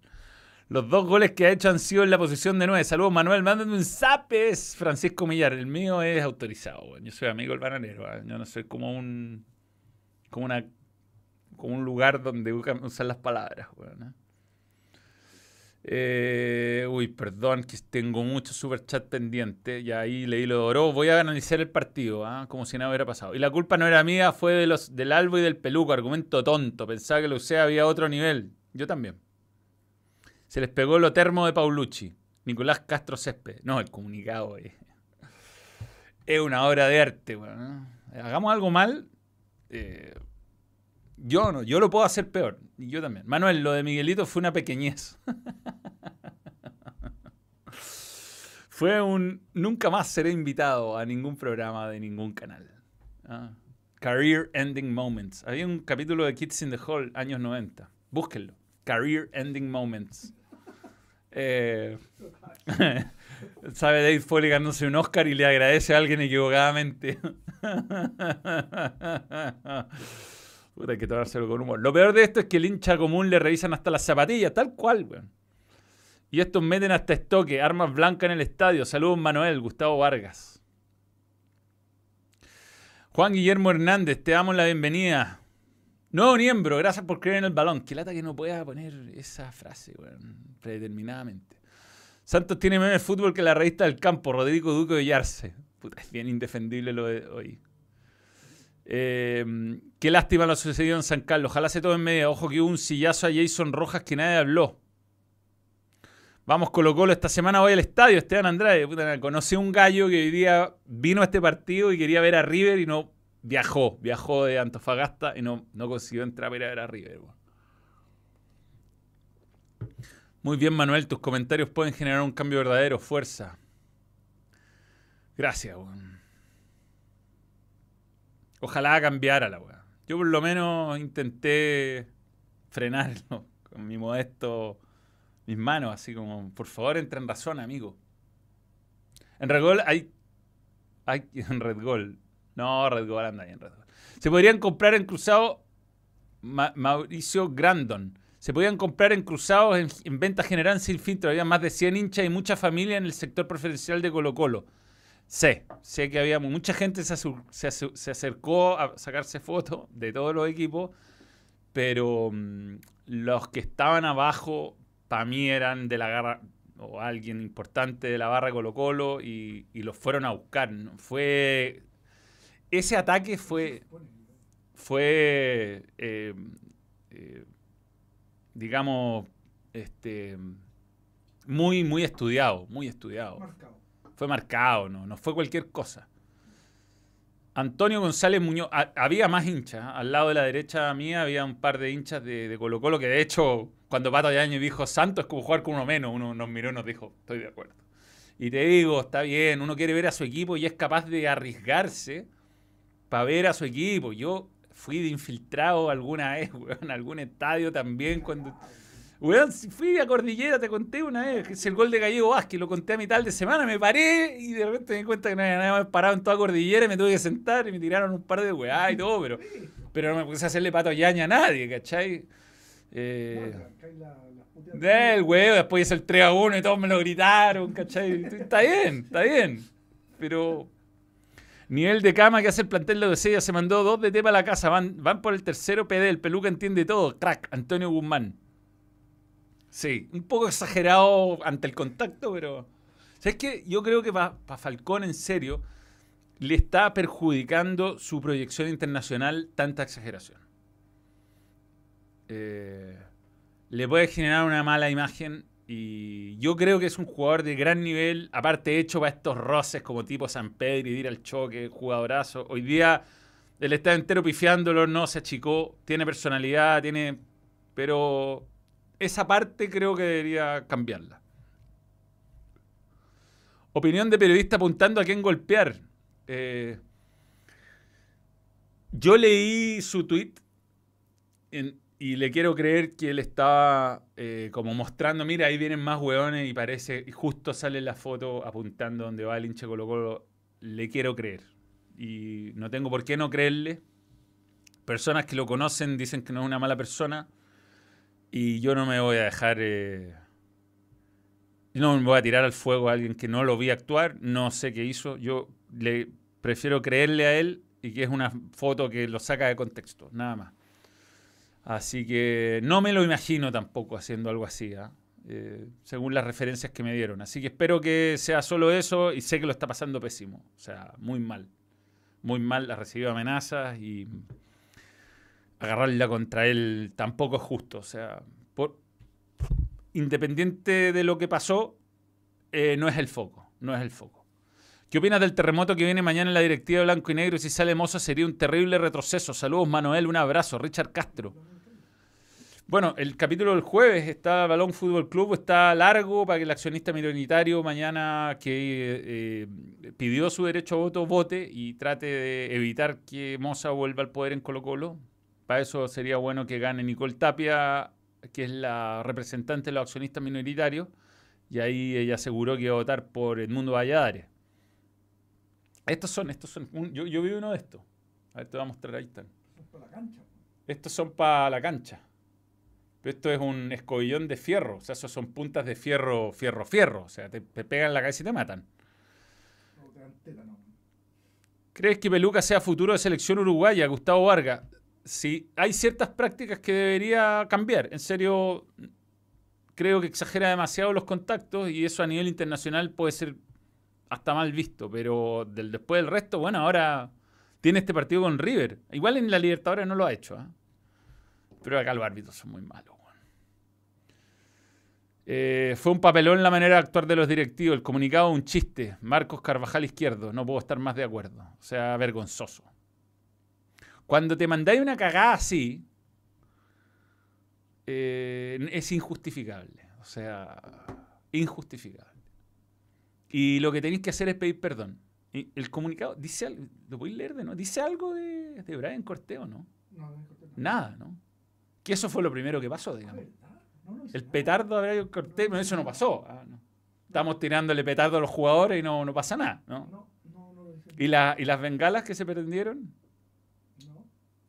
Los dos goles que ha hecho han sido en la posición de 9. Saludos, Manuel, mándame un zapes. Francisco Millar, el mío es autorizado. Yo soy amigo del bananero. Yo no soy como un. como una. como un lugar donde usan las palabras. Eh, uy, perdón, que tengo mucho super chat pendiente. Ya ahí leí lo de Oro. Voy a analizar el partido, ¿ah? como si nada hubiera pasado. Y la culpa no era mía, fue de los, del Albo y del Peluco. Argumento tonto. Pensaba que lo usé había otro nivel. Yo también. Se les pegó lo termo de Paulucci. Nicolás Castro Césped. No, el comunicado eh. es una obra de arte. ¿eh? Hagamos algo mal. eh, yo no, yo lo puedo hacer peor. Y yo también. Manuel, lo de Miguelito fue una pequeñez. <laughs> fue un. Nunca más seré invitado a ningún programa de ningún canal. Ah. Career Ending Moments. Había un capítulo de Kids in the Hall, años 90. Búsquenlo. Career Ending Moments. Eh, <laughs> sabe Dave Foley ganándose un Oscar y le agradece a alguien equivocadamente. <laughs> Puta, hay que tomárselo con humor. Lo peor de esto es que el hincha común le revisan hasta las zapatillas, tal cual, weón. Y estos meten hasta estoque, armas blancas en el estadio. Saludos, Manuel, Gustavo Vargas. Juan Guillermo Hernández, te damos la bienvenida. Nuevo miembro, gracias por creer en el balón. Qué lata que no pueda poner esa frase, weón, predeterminadamente. Santos tiene menos fútbol que la revista del campo, Rodrigo Duque de Yarse. Puta, es bien indefendible lo de hoy. Eh, qué lástima lo sucedido en San Carlos. Ojalá se en media. Ojo que hubo un sillazo a Jason Rojas que nadie habló. Vamos Colo Colo, esta semana voy al estadio, Esteban Andrade. Puta, conocí a un gallo que hoy día vino a este partido y quería ver a River y no viajó. Viajó de Antofagasta y no, no consiguió entrar para ir a ver a River. Muy bien, Manuel, tus comentarios pueden generar un cambio verdadero. Fuerza. Gracias, weón. Ojalá cambiara la weá. Yo por lo menos intenté frenarlo <laughs> con mi modesto, mis manos, así como, por favor, entra en razón, amigo. En Red Gol hay, hay <laughs> en Red Gol. No, Red Gol anda ahí en Red Gol. Se podrían comprar en cruzado Ma- Mauricio Grandon. Se podían comprar en cruzados en, en venta general sin filtro. Había más de 100 hinchas y mucha familia en el sector preferencial de Colo Colo. Sé, sé que había mucha gente se, se se acercó a sacarse fotos de todos los equipos, pero mm, los que estaban abajo para mí eran de la garra o alguien importante de la barra Colo Colo y, los fueron a buscar. Fue ese ataque fue fue eh, eh, digamos este muy muy estudiado, muy estudiado Marcado. Fue marcado, no, no fue cualquier cosa. Antonio González Muñoz, ha- había más hinchas, ¿eh? al lado de la derecha mía había un par de hinchas de, de Colo Colo que de hecho cuando Pato Yañez dijo Santos es como jugar con uno menos, uno nos miró y nos dijo, estoy de acuerdo. Y te digo, está bien, uno quiere ver a su equipo y es capaz de arriesgarse para ver a su equipo. Yo fui de infiltrado alguna vez, <laughs> weón, en algún estadio también cuando... Weón, fui a Cordillera, te conté una vez, que es el gol de Gallego Vázquez, lo conté a mitad de semana, me paré y de repente me di cuenta que no había nada más parado en toda Cordillera y me tuve que sentar y me tiraron un par de weá y todo, pero, pero no me puse a hacerle pato Yaña a nadie, ¿cachai? Eh, del weón, después hizo el 3 a 1 y todos me lo gritaron, ¿cachai? Está bien, está bien, pero... Nivel de cama que hace el plantel de ya se mandó dos de tema a la casa. Van, van por el tercero PD. El peluca entiende todo. Crack, Antonio Guzmán. Sí, un poco exagerado ante el contacto, pero. ¿Sabes qué? Yo creo que para Falcón, en serio, le está perjudicando su proyección internacional tanta exageración. eh, le puede generar una mala imagen. Y yo creo que es un jugador de gran nivel, aparte hecho para estos roces como tipo San Pedro y ir al choque, jugadorazo. Hoy día él está entero pifiándolo, no se achicó, tiene personalidad, tiene... Pero esa parte creo que debería cambiarla. Opinión de periodista apuntando a quién golpear. Eh, yo leí su tweet y le quiero creer que él estaba eh, como mostrando, mira, ahí vienen más hueones y parece, justo sale la foto apuntando donde va el hinche Colo Colo. Le quiero creer. Y no tengo por qué no creerle. Personas que lo conocen dicen que no es una mala persona. Y yo no me voy a dejar... Eh, no me voy a tirar al fuego a alguien que no lo vi actuar, no sé qué hizo. Yo le prefiero creerle a él y que es una foto que lo saca de contexto, nada más. Así que no me lo imagino tampoco haciendo algo así, ¿ah? eh, según las referencias que me dieron. Así que espero que sea solo eso y sé que lo está pasando pésimo, o sea, muy mal. Muy mal, ha recibido amenazas y agarrarla contra él tampoco es justo. O sea, por, independiente de lo que pasó, eh, no es el foco, no es el foco. ¿Qué opinas del terremoto que viene mañana en la directiva blanco y negro? Y si sale Mozo sería un terrible retroceso. Saludos, Manuel, un abrazo. Richard Castro. Bueno, el capítulo del jueves está Balón Fútbol Club, está largo para que el accionista minoritario mañana que eh, pidió su derecho a voto vote y trate de evitar que Moza vuelva al poder en Colo Colo. Para eso sería bueno que gane Nicole Tapia que es la representante de los accionistas minoritarios, y ahí ella aseguró que iba a votar por Edmundo Valladares. Estos son, estos son, yo, yo vi uno de estos. A ver, te voy a mostrar, ahí están. Para la cancha. Estos son para la cancha. Pero esto es un escobillón de fierro, o sea, esos son puntas de fierro, fierro, fierro. O sea, te, pegan la cabeza y te matan. No, te dan tela, no. ¿Crees que Peluca sea futuro de selección uruguaya, Gustavo Vargas? Sí, hay ciertas prácticas que debería cambiar. En serio, creo que exagera demasiado los contactos y eso a nivel internacional puede ser hasta mal visto, pero del, después del resto, bueno, ahora tiene este partido con River. Igual en la Libertadores no lo ha hecho, ¿eh? pero acá los árbitros son muy malos. Eh, fue un papelón la manera de actuar de los directivos. El comunicado, un chiste. Marcos Carvajal izquierdo. No puedo estar más de acuerdo. O sea, vergonzoso. Cuando te mandáis una cagada así, eh, es injustificable. O sea, injustificable. Y lo que tenéis que hacer es pedir perdón. el comunicado dice algo, ¿lo podéis leer de no? ¿Dice algo de, de Brian Corteo, no? No, no, no. Nada, ¿no? Que eso fue lo primero que pasó, digamos. El petardo a Brian Corteo, eso no pasó. Ah. Estamos tirándole petardo a los jugadores y no, no pasa nada, ¿no? ¿Y, la, ¿Y las bengalas que se prendieron?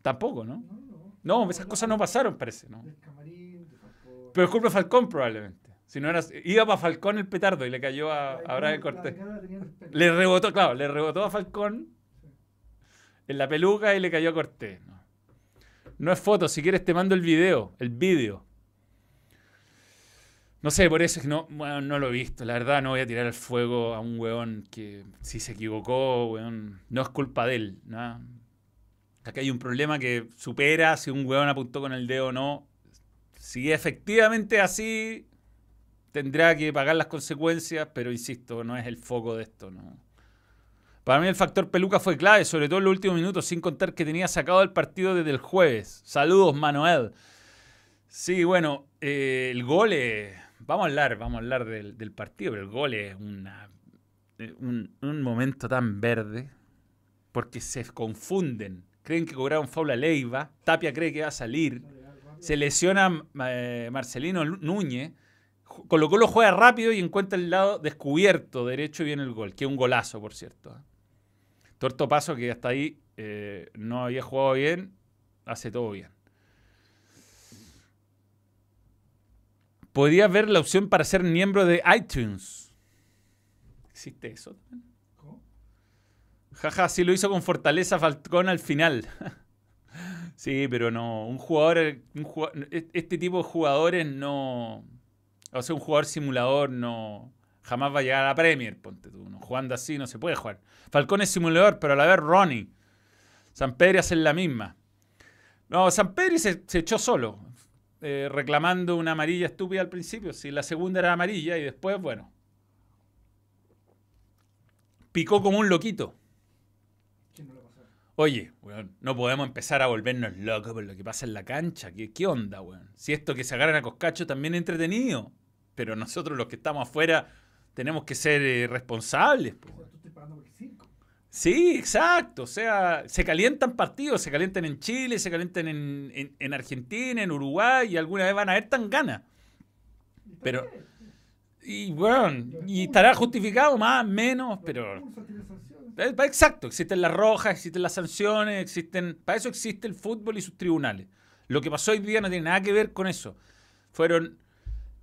Tampoco, ¿no? no, no. No, esas cosas no pasaron, parece, ¿no? Del camarín, de Falcón. Pero es culpa de Falcón probablemente. Si no era, iba para Falcón el petardo y le cayó a, a bengala- Cortés. Le rebotó, claro, le rebotó a Falcón Sí. en la peluca y le cayó a Cortés. No, No es foto, si quieres te mando el video, el vídeo. No sé, por eso es que no, bueno, no lo he visto. La verdad, no voy a tirar al fuego a un weón que si se equivocó, weón, no es culpa de él. ¿no? Acá hay un problema que supera si un weón apuntó con el dedo o no. Si efectivamente así, tendrá que pagar las consecuencias, pero insisto, no es el foco de esto. ¿no? Para mí el factor peluca fue clave, sobre todo en los últimos minutos, sin contar que tenía sacado el partido desde el jueves. Saludos, Manuel. Sí, bueno, eh, el gol. Vamos a hablar, vamos a hablar del, partido, pero el gol es eh, un, un momento tan verde, porque se confunden. Creen que cobraron faula Leiva, Tapia cree que va a salir, se lesiona eh, Marcelino Núñez, Colo Colo juega rápido y encuentra el lado descubierto derecho y viene el gol, que es un golazo, por cierto. Torto Paso, que hasta ahí eh, no había jugado bien, hace todo bien. Podría ver la opción para ser miembro de iTunes. ¿Existe eso? también? Jaja, sí lo hizo con Fortaleza Falcón al final. <laughs> sí, pero no. Un jugador, jugua- Este tipo de jugadores no. O sea, un jugador simulador no. Jamás va a llegar a la Premier, ponte tú. Jugando así no se puede jugar. Falcón es simulador, pero a la vez Ronnie. San Pedro hace la misma. No, San Pedro se, echó solo. eh, reclamando una amarilla estúpida al principio. Si la segunda era amarilla y después, bueno. Picó como un loquito. ¿Quién no lo pasó? Oye, weón, no podemos empezar a volvernos locos por lo que pasa en la cancha. ¿Qué, qué onda, weón? Si esto que se agarran a Coscacho también es entretenido. Pero nosotros los que estamos afuera tenemos que ser eh, responsables. po. Sí, exacto. O sea, se calientan partidos, se calientan en Chile, se calientan en, en- en Argentina, en Uruguay, y alguna vez van a haber tan ganas. Pero-. Y bueno, y estará justificado más, menos, pero... Eh, Exacto, existen las rojas, existen las sanciones, existen... Para eso existe el fútbol y sus tribunales. Lo que pasó hoy día no tiene nada que ver con eso. Fueron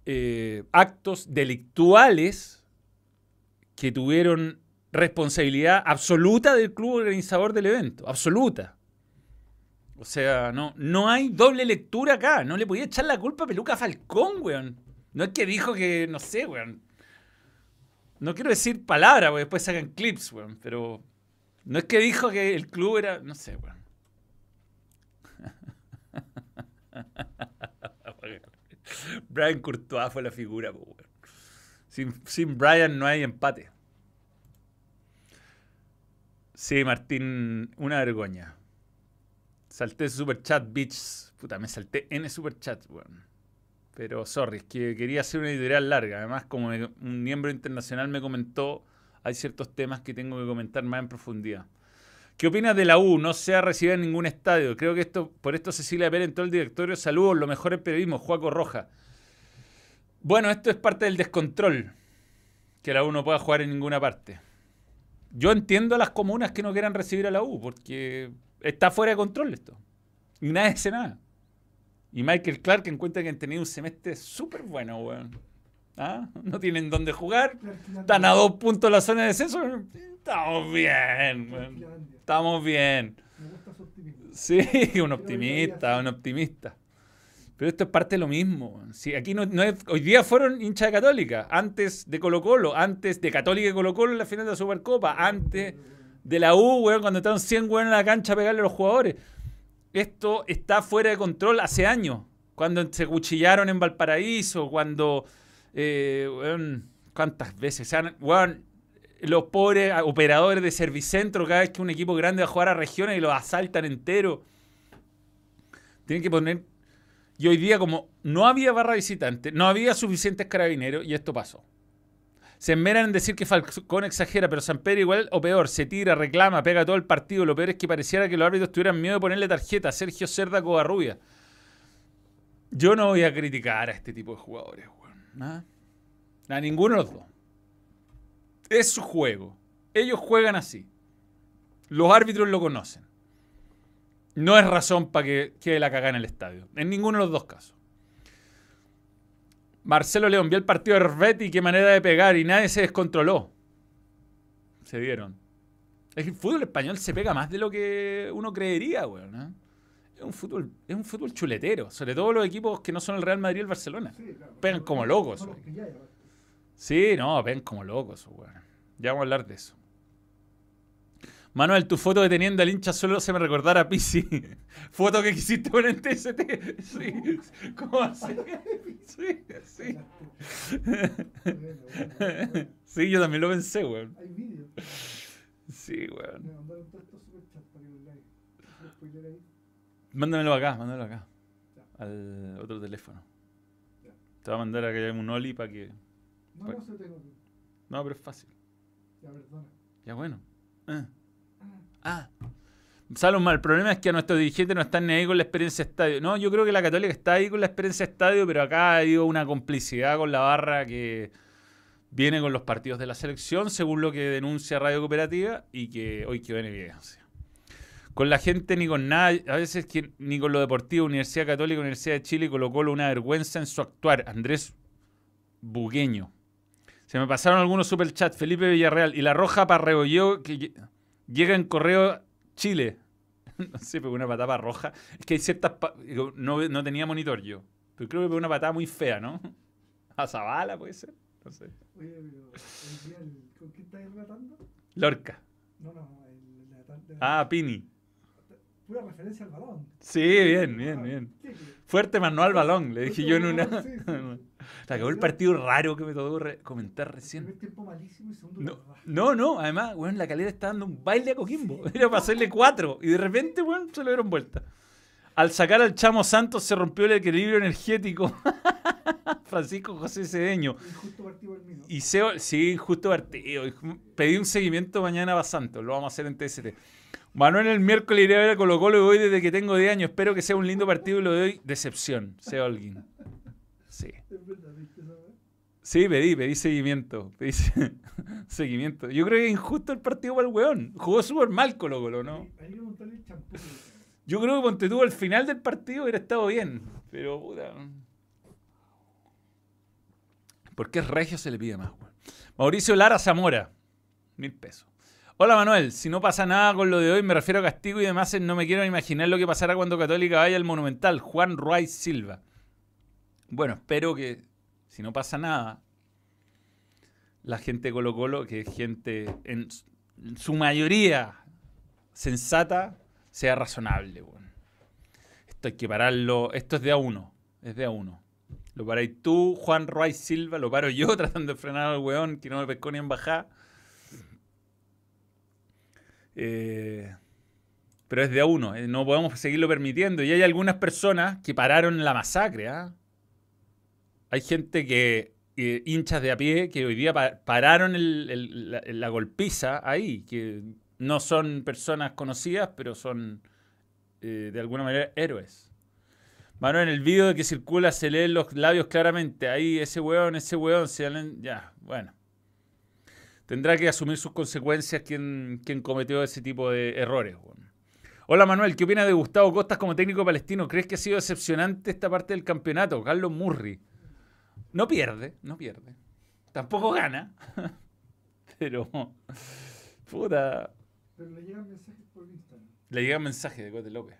eh, actos delictuales que tuvieron responsabilidad absoluta del club organizador del evento, absoluta. O sea, no, no hay doble lectura acá. No le podía echar la culpa a Peluca Falcón, weón. No es que dijo que, no sé, weón. No quiero decir palabras, porque después sacan clips, weón. Pero no es que dijo que el club era, no sé, weón. <laughs> Brian Courtois fue la figura, weón. Sin, sin Brian no hay empate. Sí, Martín, una vergüenza. Salté super chat, bitch. Puta, me salté N super chat, weón. Pero, sorry, es que quería hacer una editorial larga. Además, como un miembro internacional me comentó, hay ciertos temas que tengo que comentar más en profundidad. ¿Qué opinas de la U? No se ha recibido en ningún estadio. Creo que esto, por esto Cecilia Pérez entró el directorio. Saludos, lo mejor en periodismo, Juaco Roja. Bueno, esto es parte del descontrol. Que la U no pueda jugar en ninguna parte. Yo entiendo a las comunas que no quieran recibir a la U, porque está fuera de control esto. Y nadie hace nada. Y Michael Clark encuentra que han tenido un semestre súper bueno, weón. ¿Ah? No tienen dónde jugar. Están a dos puntos la zona de descenso. Estamos bien, weón. Estamos bien. Me gusta su optimismo. Sí, <laughs> un optimista, un optimista. Pero esto es parte de lo mismo. Sí, aquí no, no es- hoy día fueron hinchas de Católica, antes de Colo Colo, antes de Católica y Colo Colo en la final de la Supercopa, antes de la U, weón, cuando estaban 100 weón en la cancha a pegarle a los jugadores. Esto está fuera de control hace años. Cuando se cuchillaron en Valparaíso, cuando... eh, ¿Cuántas veces? Han- los pobres operadores de Servicentro, cada vez que un equipo grande va a jugar a regiones y los asaltan entero. Tienen que poner... Y hoy día, como no había barra visitante, no había suficientes carabineros, y esto pasó. Se enmeran en decir que Falcón exagera, pero San Pedro igual o peor, se tira, reclama, pega todo el partido. Lo peor es que pareciera que los árbitros tuvieran miedo de ponerle tarjeta Sergio Cerda Covarrubia. Yo no voy a criticar a este tipo de jugadores, weón. ¿ah? A ninguno de los dos. Es su juego. Ellos juegan así. Los árbitros lo conocen. No es razón para que quede la cagada en el estadio. En ninguno de los dos casos. Marcelo León vio el partido de Herveti y qué manera de pegar y nadie se descontroló. Se dieron. Es que el fútbol español se pega más de lo que uno creería, weón. ¿eh? Es un fútbol, es un fútbol chuletero. Sobre todo los equipos que no son el Real Madrid y el Barcelona. Sí, claro. Pegan como locos, los. Sí, no, ven como locos, weón. Ya vamos a hablar de eso. Manuel, tu foto deteniendo al hincha solo se me recordara a Pisi. <laughs> Foto que quisiste poner en TST. <laughs> Sí. ¿Cómo así? <laughs> Sí, sí. Sí, yo también lo pensé, weón. Hay vídeos. Sí, weón. Me mandaron superchats para que. Lo. Mándamelo acá, mándamelo acá. Al otro teléfono. Te va a mandar a que un Oli para que. No, no se tengo. No, pero es fácil. Ya, perdona. Ya bueno. Ah. Ah. Salomón, el problema es que a nuestros dirigentes no están ni ahí con la experiencia estadio. No, yo creo que la Católica está ahí con la experiencia estadio, pero acá ha habido una complicidad con la barra que viene con los partidos de la selección, según lo que denuncia Radio Cooperativa, y que hoy quedó en evidencia. Con la gente ni con nada, a veces ni con lo deportivo, Universidad Católica, Universidad de Chile, Colo Colo, una vergüenza en su actuar. Andrés Bugueño. Se me pasaron algunos superchats. Felipe Villarreal. Y la roja para Rebolledo que llega en correo Chile. <laughs> no sé, pero una patada roja. Es que hay ciertas. No, no tenía monitor yo. Pero creo que fue una patada muy fea, ¿no? <laughs> A Zabala puede ser. No sé. Oye, pero ¿con quién estáis relatando? Lorca. No, no, el, la, la- Ah, Pini. pura referencia al balón. Sí, bien, bien, bien. ¿Qué, qué? Fuerte más no al balón, le dije yo en una. Sí, sí. <laughs> Se acabó el partido raro que me tocó comentar Primer recién. tiempo malísimo y segundo No, no, no, además, weón, la calera está dando un baile a Coquimbo. Era para hacerle cuatro. Y de repente, weón, se lo dieron vuelta. Al sacar al Chamo Santos se rompió el equilibrio energético. <laughs> Francisco José Cedeño. Injusto partido Mino. Y Seo, sí, justo partido. Pedí un seguimiento mañana para Santos. Lo vamos a hacer en TST. Manuel el miércoles iré a ver a Colo Colo y voy desde que tengo 10 años. Espero que sea un lindo partido y lo doy decepción. Sea Holguín. Sí. Es verdad, ¿viste esa weá? Sí, pedí, pedí seguimiento. Pedí se- <laughs> seguimiento. Yo creo que es injusto el partido para el weón. Jugó súper mal Colo Colo, ¿no? Que montarle el champú. Yo creo que Ponte tuvo al final del partido hubiera estado bien. Pero, puta. ¿Por qué Regio se le pide más, weón? Mauricio Lara Zamora. Mil pesos. Hola Manuel, si no pasa nada con lo de hoy, me refiero a castigo y demás, no me quiero imaginar lo que pasará cuando Católica vaya al Monumental. Juan Ruiz Silva. Bueno, espero que, si no pasa nada, la gente Colo Colo, que es gente en su mayoría sensata, sea razonable. weón. Esto hay que pararlo. Esto es de a uno. Es de a uno. Lo paráis tú, Juan Ruiz Silva, lo paro yo <laughs> tratando de frenar al weón que no me pescó ni en bajada. Eh, pero es de a uno. eh, No podemos seguirlo permitiendo. Y hay algunas personas que pararon la masacre. ¿ah? Hay gente que, eh, hinchas de a pie, que hoy día pa- pararon la, golpiza ahí. Que no son personas conocidas, pero son eh, de alguna manera héroes. Manuel, en el video de que circula se leen los labios claramente. Ahí ese weón, ese weón, se leen- Ya, bueno. Tendrá que asumir sus consecuencias quien, cometió ese tipo de errores. Hola Manuel, ¿qué opinas de Gustavo Costas como técnico palestino? ¿Crees que ha sido decepcionante esta parte del campeonato? Carlos Murri. No pierde, no pierde. Tampoco gana. <laughs> Pero, puta, Pero le llegan mensajes por Instagram. le llega un mensaje de Cote López.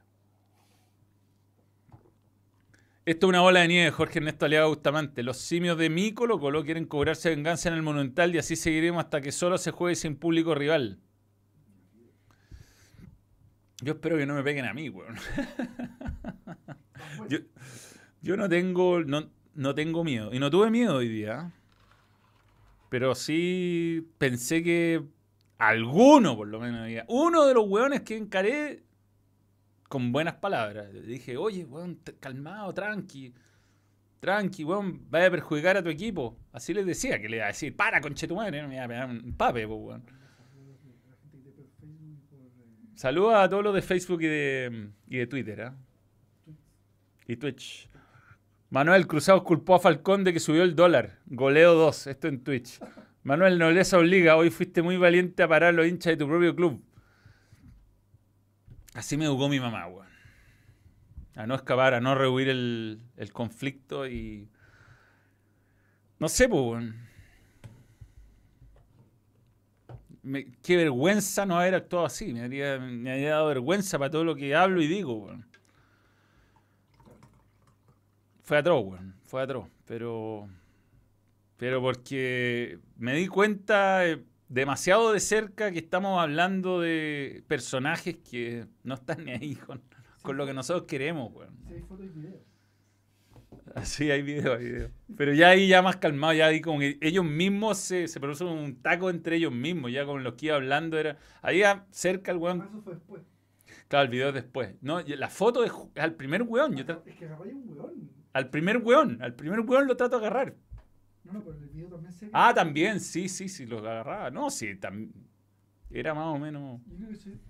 Esto es una bola de nieve, Jorge Ernesto Aliaga Bustamante. Los simios de mi Colo Colo quieren cobrarse venganza en el Monumental y así seguiremos hasta que solo se juegue sin público rival. Yo espero que no me peguen a mí, weón. <laughs> Yo, yo no tengo, no, no tengo miedo. Y no tuve miedo hoy día. Pero sí pensé que alguno, por lo menos, había. Uno de los weones que encaré con buenas palabras. Le dije, oye, weón, calmado, tranqui. Tranqui, weón, vaya a perjudicar a tu equipo. Así les decía que le iba a decir, para, conchetumadre, no me iba a un pape, po, weón. Eh, Saludos a todos los de Facebook y de, y de Twitter, ¿ah? Y Twitch. Manuel Cruzados culpó a Falcón de que subió el dólar. Goleo 2, esto en Twitch. Manuel Nobleza Obliga, hoy fuiste muy valiente a parar los hinchas de tu propio club. Así me educó mi mamá, weón. A no escapar, a no rehuir el, conflicto y... No sé, weón. Qué vergüenza no haber actuado así. Me habría, me habría dado vergüenza para todo lo que hablo y digo, weón. Fue atroz, weón. Fue atroz. Pero. Pero porque me di cuenta eh, demasiado de cerca que estamos hablando de personajes que no están ni ahí con, con lo que nosotros queremos, weón. Si hay fotos y videos. Sí, hay video, hay video. Pero ya ahí ya más calmado, ya ahí como que ellos mismos se, se producen un taco entre ellos mismos, ya con los que iba hablando era. Ahí ya cerca el Ah, weón. eso fue después. Claro, el video es después. No, la foto es al primer weón. Yo tra- Es que agarráis un weón. Al primer weón. Al primer weón lo trato de agarrar. No, no, pero el video también se. Ah, también, sí, sí, sí, lo agarraba. No, sí, tam- era más o menos.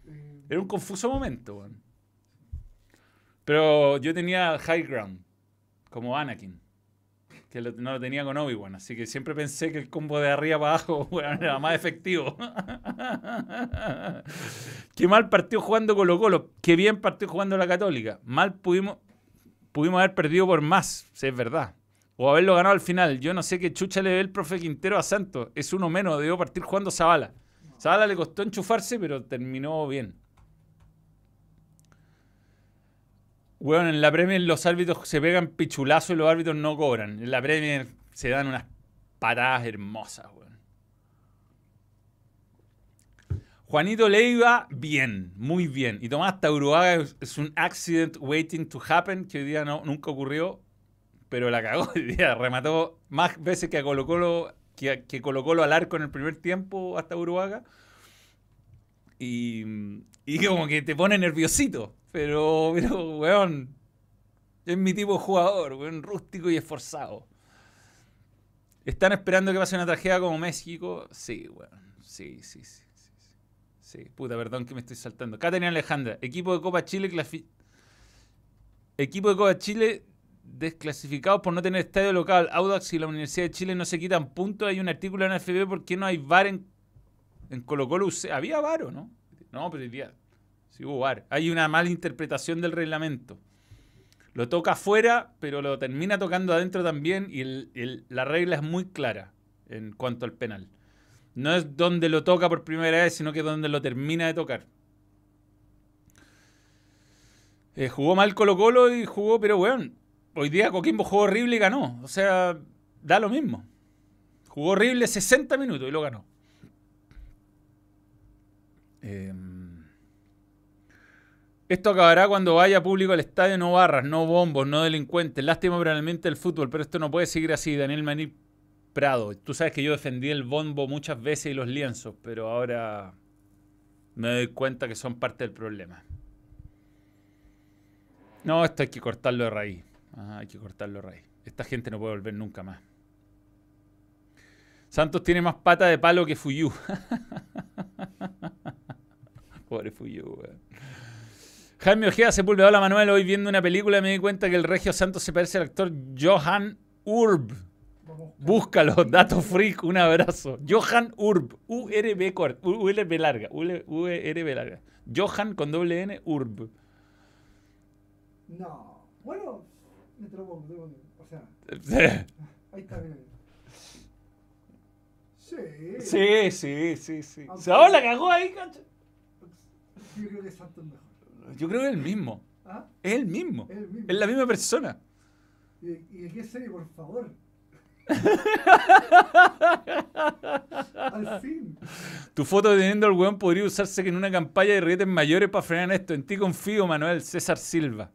Eh, Era un confuso momento, weón. Pero yo tenía high ground, como Anakin. Que lo- no lo tenía con Obi-Wan, así que siempre pensé que el combo de arriba para abajo <laughs> era más efectivo. <laughs> Qué mal partido jugando Colo Colo. Qué bien partido jugando la Católica. Mal pudimos, pudimos haber perdido por más, si es verdad. O haberlo ganado al final. Yo no sé qué chucha le ve el profe Quintero a Santos. Es uno menos, debió partir jugando Zavala. Zavala le costó enchufarse, pero terminó bien. Weón, en la Premier los árbitros se pegan pichulazo y los árbitros no cobran. En la Premier se dan unas patadas hermosas, weón. Juanito Leiva, bien, muy bien. Y Tomás Tauruaga es, es un accident waiting to happen que hoy día no, nunca ocurrió, pero la cagó <laughs> hoy día. Remató más veces que a Colo Colo, que, que Colo Colo al arco en el primer tiempo hasta Uruguaga. Y, y como que te pone nerviosito. Pero, pero, weón, es mi tipo de jugador, weón, rústico y esforzado. ¿Están esperando que pase una tragedia como México? Sí, weón. Sí. Sí, sí. Sí, puta, perdón que me estoy saltando. Caterina Alejandra, equipo de Copa Chile clasi- Equipo de Copa Chile desclasificados por no tener estadio local. Audax y la Universidad de Chile no se quitan puntos. Hay un artículo en la FB por qué no hay VAR en, en Colo Colo. ¿Había VAR o no? No, pero día sí hubo VAR. Hay una mala interpretación del reglamento. Lo toca afuera, pero lo termina tocando adentro también y el- la regla es muy clara en cuanto al penal. No es donde lo toca por primera vez, sino que donde lo termina de tocar. Eh, jugó mal Colo Colo y jugó, pero weón, hoy día Coquimbo jugó horrible y ganó. O sea, da lo mismo. Jugó horrible 60 minutos y lo ganó. Eh, esto acabará cuando vaya público al estadio, no barras, no bombos, no delincuentes. Lástima para el fútbol, pero esto no puede seguir así. Daniel Maní Prado. Tú sabes que yo defendí el bombo muchas veces y los lienzos, pero ahora me doy cuenta que son parte del problema. No, esto hay que cortarlo de raíz. Ah, hay que cortarlo de raíz. Esta gente no puede volver nunca más. Santos tiene más pata de palo que Fuyu. <laughs> Pobre Fuyu, weón. Jaime Ojeda Sepúlveda, hola Manuel, hoy viendo una película me di cuenta que el Regio Santos se parece al actor Johan Urb. Búscalo, <laughs> dato freak, un abrazo. Johan Urb, U-R-B cort- U-R-B larga, U-R-B larga. Johan con doble N, Urb. No. Bueno, me pongo. O sea, ahí está bien. Sí. Sí, sí, sí, sí. Se ahora la cagó ahí, cacho. Yo creo que Santos es mejor. Yo creo que es el mismo. ¿Ah? Es el mismo. Es el mismo. Es la misma persona. ¿Y, y qué serie, por favor? Tu foto teniendo al weón podría usarse en una campaña de rietes mayores para frenar esto. En ti confío, Manuel César Silva.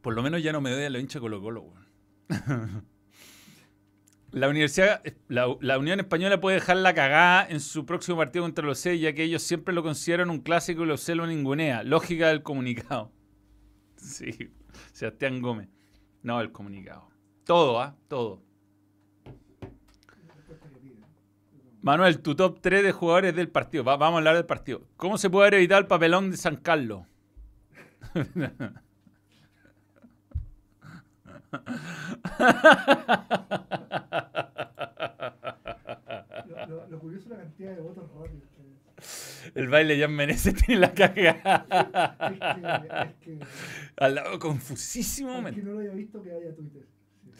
Por lo menos ya no me doy a los hinchas Colo Colo, weón. <laughs> La Universidad, la, la Unión Española puede dejar la cagada en su próximo partido contra los C, ya que ellos siempre lo consideran un clásico y los C lo ningunea. Lógica del comunicado. <laughs> Sí, Sebastián Gómez. No, el comunicado. Todo, ¿ah? Todo. Manuel, tu top 3 de jugadores del partido. Va- vamos a hablar del partido. ¿Cómo se puede evitado el papelón de San Carlos? <laughs> Lo, lo- curioso es la cantidad de votos rápidos El baile ya Menezes <laughs> tiene la caga. es. que, es que, Al lado confusísimo. men. que no lo haya visto, que haya Twitter. Sí.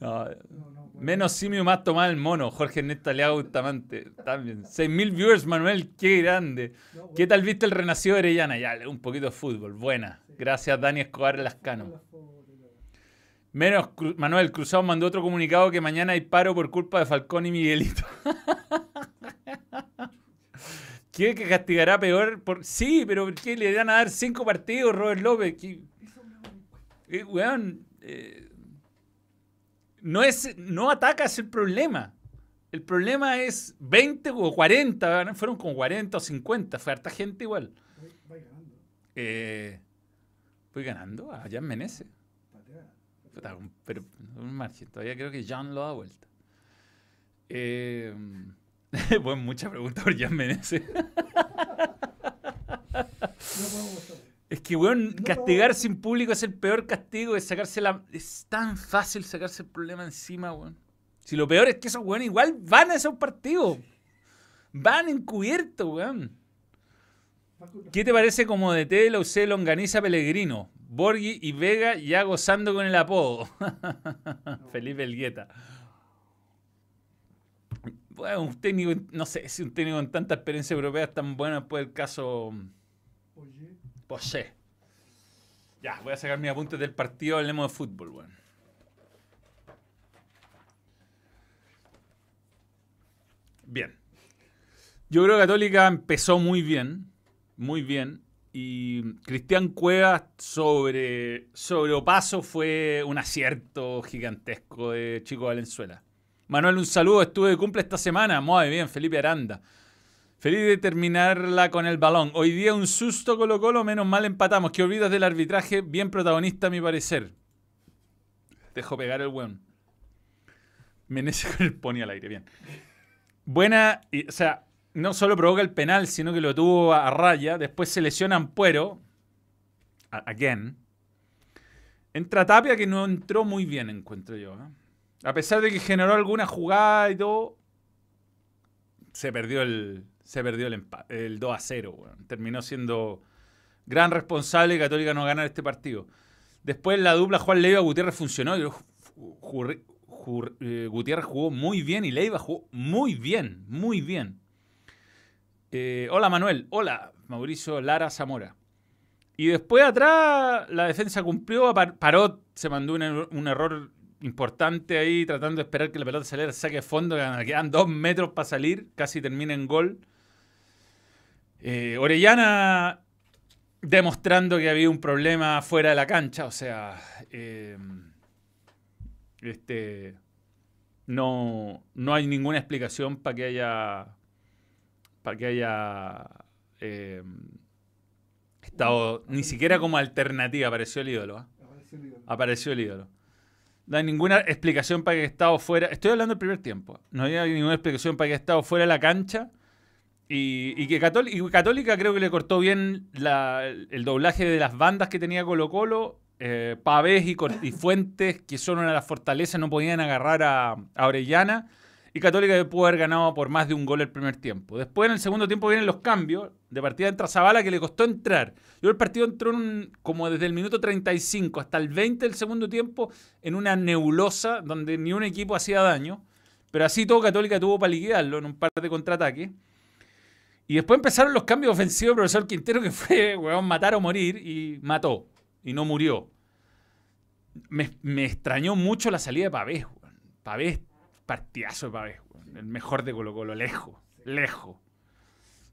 No, No, no, bueno. menos simio, más tomar el mono. Jorge Ernesto Aliaga Bustamante. También. 6.000 viewers, Manuel. Qué grande. Bueno, ¿Qué tal viste el renacido de Orellana? Ya, un poquito de fútbol. Buena. Gracias, Dani Escobar Lascano. Menos, Cru- Manuel Cruzado mandó otro comunicado que mañana hay paro por culpa de Falcón y Miguelito. <laughs> ¿Quiere que castigará peor? Por... Sí, pero ¿por qué le van a dar cinco partidos, Robert López? ¿Qué- eh, weón, eh, no, es, no atacas el problema. El problema es 20 o 40, ¿no? fueron como 40 o 50, fue harta gente igual. Voy- voy ganando. Eh, voy ganando a Jan Menezes. Pero un margen. Todavía creo que Jan lo da vuelta. Eh, <laughs> bueno, mucha pregunta por Jan Menezes. Es que, weón, No. castigar sin público es el peor castigo. Es sacarse la. Es tan fácil sacarse el problema encima, weón. Si lo peor es que esos weón igual van a esos partidos. Van encubiertos, weón. ¿Qué te parece como de la UC Longaniza Pellegrino? Borghi y Vega ya gozando con el apodo. <laughs> Felipe Elgueta. Bueno, un técnico, no sé si un técnico con tanta experiencia europea es tan bueno después del caso Oye, Poché. Ya, voy a sacar mis apuntes del partido, hablemos de fútbol, weón. Bien. Yo creo que Católica empezó muy bien, muy bien. Y Cristian Cuevas sobre, sobre Opaso fue un acierto gigantesco de Chico Valenzuela. Manuel, un saludo. Estuve de cumple esta semana. Muy bien, Felipe Aranda. Feliz de terminarla con el balón. Hoy día un susto Colo Colo, menos mal empatamos. ¿Qué olvidas del arbitraje? Bien protagonista a mi parecer. Dejo pegar el weón. Menece con el pony al aire, bien. Buena, y, o sea, no solo provoca el penal, sino que lo tuvo a, raya. Después se lesiona Ampuero. Again. Entra Tapia, que no entró muy bien, encuentro yo. ¿eh? A pesar de que generó alguna jugada y todo, se perdió el, se perdió el, el 2 a 0. Terminó siendo gran responsable Católica no ganar este partido. Después la dupla Juan Leiva Gutiérrez funcionó. Eh, Gutiérrez jugó muy bien y Leiva jugó muy bien, muy bien. Eh, hola Manuel, hola Mauricio Lara Zamora. Y después atrás la defensa cumplió, Paró, se mandó un, error importante ahí tratando de esperar que la pelota saliera saque de fondo, quedan dos metros para salir, casi termina en gol. Eh, Orellana demostrando que había un problema fuera de la cancha, o sea, eh, este, no, no hay ninguna explicación para que haya, para que haya eh, estado, ni siquiera como alternativa, apareció el ídolo. ¿ah? Apareció el ídolo. No hay ninguna explicación para que estado fuera. Estoy hablando del primer tiempo. No hay ninguna explicación para que estado fuera de la cancha y, que Católica, creo que le cortó bien el doblaje de las bandas que tenía Colo Colo. Eh, Pavés y, Fuentes, que son una de las fortalezas, no podían agarrar a, Orellana. Y Católica pudo haber ganado por más de un gol el primer tiempo. Después en el segundo tiempo vienen los cambios. De partida entra Zavala que le costó entrar. Yo el partido entró como desde el minuto 35 hasta el 20 del segundo tiempo en una nebulosa donde ni un equipo hacía daño. Pero así todo Católica tuvo para liquidarlo en un par de contraataques. Y después empezaron los cambios ofensivos profesor Quintero, que fue, weón, matar o morir, y mató. Y no murió. Me, extrañó mucho la salida de Pavés, weón. Pavés, partidazo de Pavés. El mejor de Colo Colo, lejos, lejos.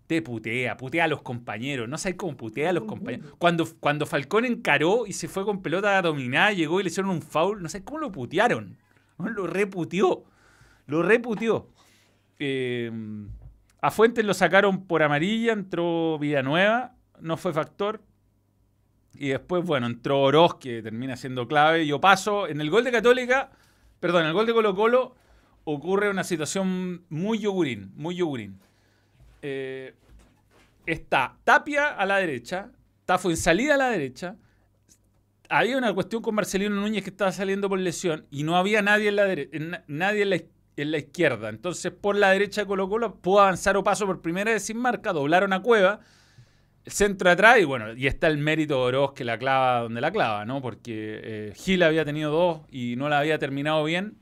Te putea, putea a los compañeros. No sé cómo putea a los compañeros. Cuando, cuando Falcón encaró y se fue con pelota dominada, llegó y le hicieron un foul, no sé cómo lo putearon. Lo reputió. Lo reputió. Eh, a Fuentes lo sacaron por amarilla, entró Villanueva, no fue factor. Y después, bueno, entró Oroz, que termina siendo clave. Yo paso, en el gol de Católica, perdón, en el gol de Colo Colo, ocurre una situación muy yogurín, muy yogurín. Eh, está Tapia a la derecha, Tafo en salida a la derecha. Había una cuestión con Marcelino Núñez que estaba saliendo por lesión y no había nadie en la, derecha, nadie en la izquierda en. Entonces, por la derecha de Colo Colo pudo avanzar o paso por primera vez sin marca, doblaron a Cueva, centro atrás y bueno, y está el mérito de Oroz que la clava donde la clava, ¿no? Porque eh, Gil había tenido dos y no la había terminado bien.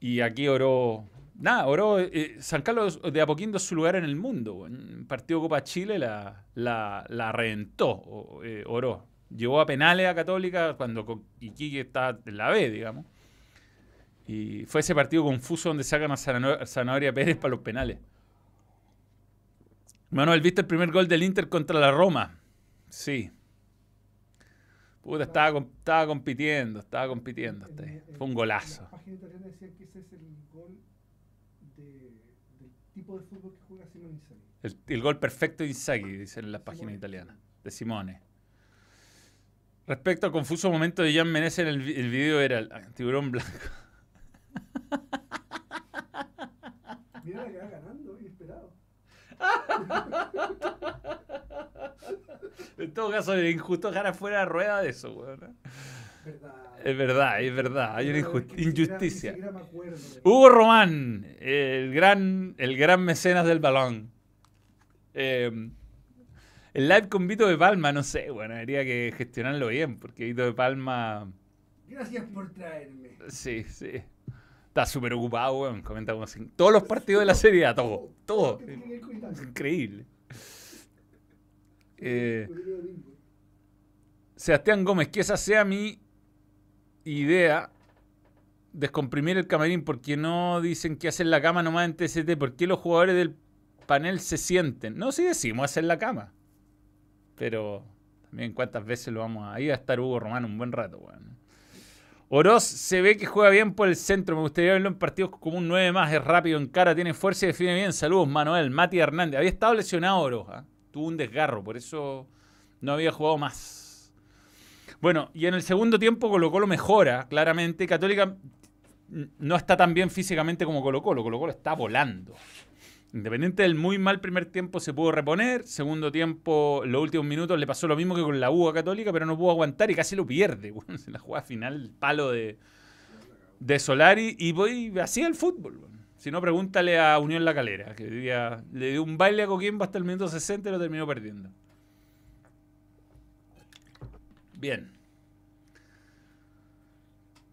Y aquí Oro, nada, Oro, eh, San Carlos de Apoquindo es su lugar en el mundo. Partido Copa Chile la, la, reventó eh, Oro. Llegó a penales a Católica cuando Iquique está en la B, digamos. Y fue ese partido confuso donde sacan a Zanahoria Pérez para los penales. Manuel, ¿viste el primer gol del Inter contra la Roma? Sí. Puta, estaba, estaba compitiendo, estaba compitiendo. Fue un golazo. La página italiana decía que ese es el gol del tipo de fútbol que juega Simone Inzaghi. El, gol perfecto de Inzaghi, dicen en las páginas italianas, de Simone. Respecto al confuso momento de Jan Menezes en el, el video era el tiburón blanco. Mira que va ganando, inesperado. <laughs> <laughs> en todo caso, es injusto dejar afuera la rueda de eso, weón. Es verdad, es verdad, hay una injusticia. Hugo Román, el gran, el gran mecenas del balón. Eh, el live con Vito de Palma, no sé, bueno, habría que gestionarlo bien, porque Vito de Palma. Gracias por traerme. Sí, sí. Está súper ocupado, weón. Comenta como así. Todos los partidos de la serie, todo. Todo. Increíble. Eh, Sebastián Gómez, que esa sea mi idea. Descomprimir el camarín, porque no dicen que hacen la cama nomás en TST? ¿Por qué los jugadores del panel se sienten. No, sí decimos hacer la cama. Pero también cuántas veces lo vamos a... Ahí va a estar Hugo Romano un buen rato, weón. Oroz se ve que juega bien por el centro. Me gustaría verlo en partidos como un 9 más. Es rápido en cara, tiene fuerza y define bien. Saludos, Manuel. Mati Hernández. Había estado lesionado Oroz. ¿ah? Tuvo un desgarro, por eso no había jugado más. Bueno, y en el segundo tiempo Colo Colo mejora, claramente. Católica no está tan bien físicamente como Colo Colo. Colo Colo está volando. Independiente del muy mal primer tiempo, se pudo reponer. Segundo tiempo, los últimos minutos le pasó lo mismo que con la UA Católica, pero no pudo aguantar y casi lo pierde. <laughs> Bueno, en la jugada final, el palo de, de Solari. Y voy así el fútbol. bueno. Si no, pregúntale a Unión La Calera, que día le dio un baile a Coquimbo hasta el minuto 60 y lo terminó perdiendo. Bien.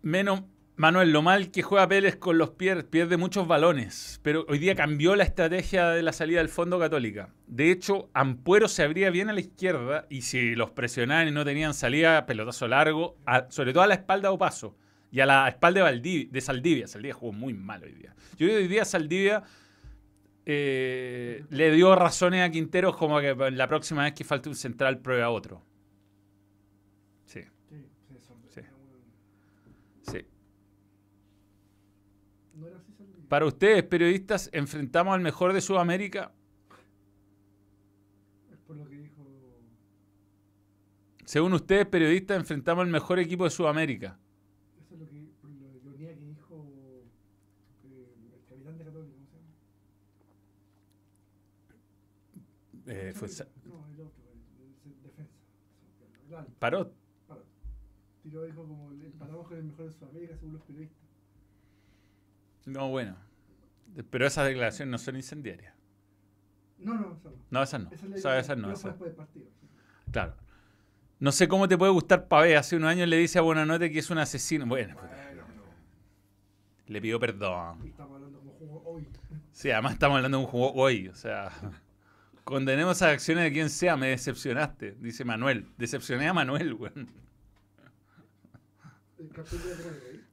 Menos, Manuel, lo mal que juega Pérez con los pies, pierde muchos balones, pero hoy día cambió la estrategia de la salida del Fondo Católica. De hecho, Ampuero se abría bien a la izquierda y si los presionaban y no tenían salida, pelotazo largo, sobre todo a la espalda o paso y a la espalda de, Saldivia. Saldivia jugó muy mal hoy día. Yo hoy día Saldivia eh, le dio razones a Quinteros como que la próxima vez que falte un central pruebe a otro. Sí, Sí, sí. Para ustedes, periodistas, enfrentamos al mejor de Sudamérica. Es por lo que dijo. Según ustedes, periodistas, enfrentamos al mejor equipo de Sudamérica. Eso es lo que. Por la ironía que dijo. eh, el capitán de Católica, ¿cómo se llama? Eh, fue No, el otro, el, el defensa. El alto, Parot. Parot. Tiró, dijo como el empatamos con el mejor de Sudamérica según los periodistas. No, bueno. Pero esas declaraciones no son incendiarias. No, no, eso no. No, esas no. Esa es la Esas, esas no. esas- después del partido. Claro. No sé cómo te puede gustar Pavé. Hace unos años le dice a Buenanote que es un asesino. Bueno, Bueno, no. le pidió perdón. Y estamos hablando como jugó hoy. Sí, además estamos hablando de un juego hoy. O sea, condenemos esas acciones de quien sea. Me decepcionaste, dice Manuel. Decepcioné a Manuel, weón.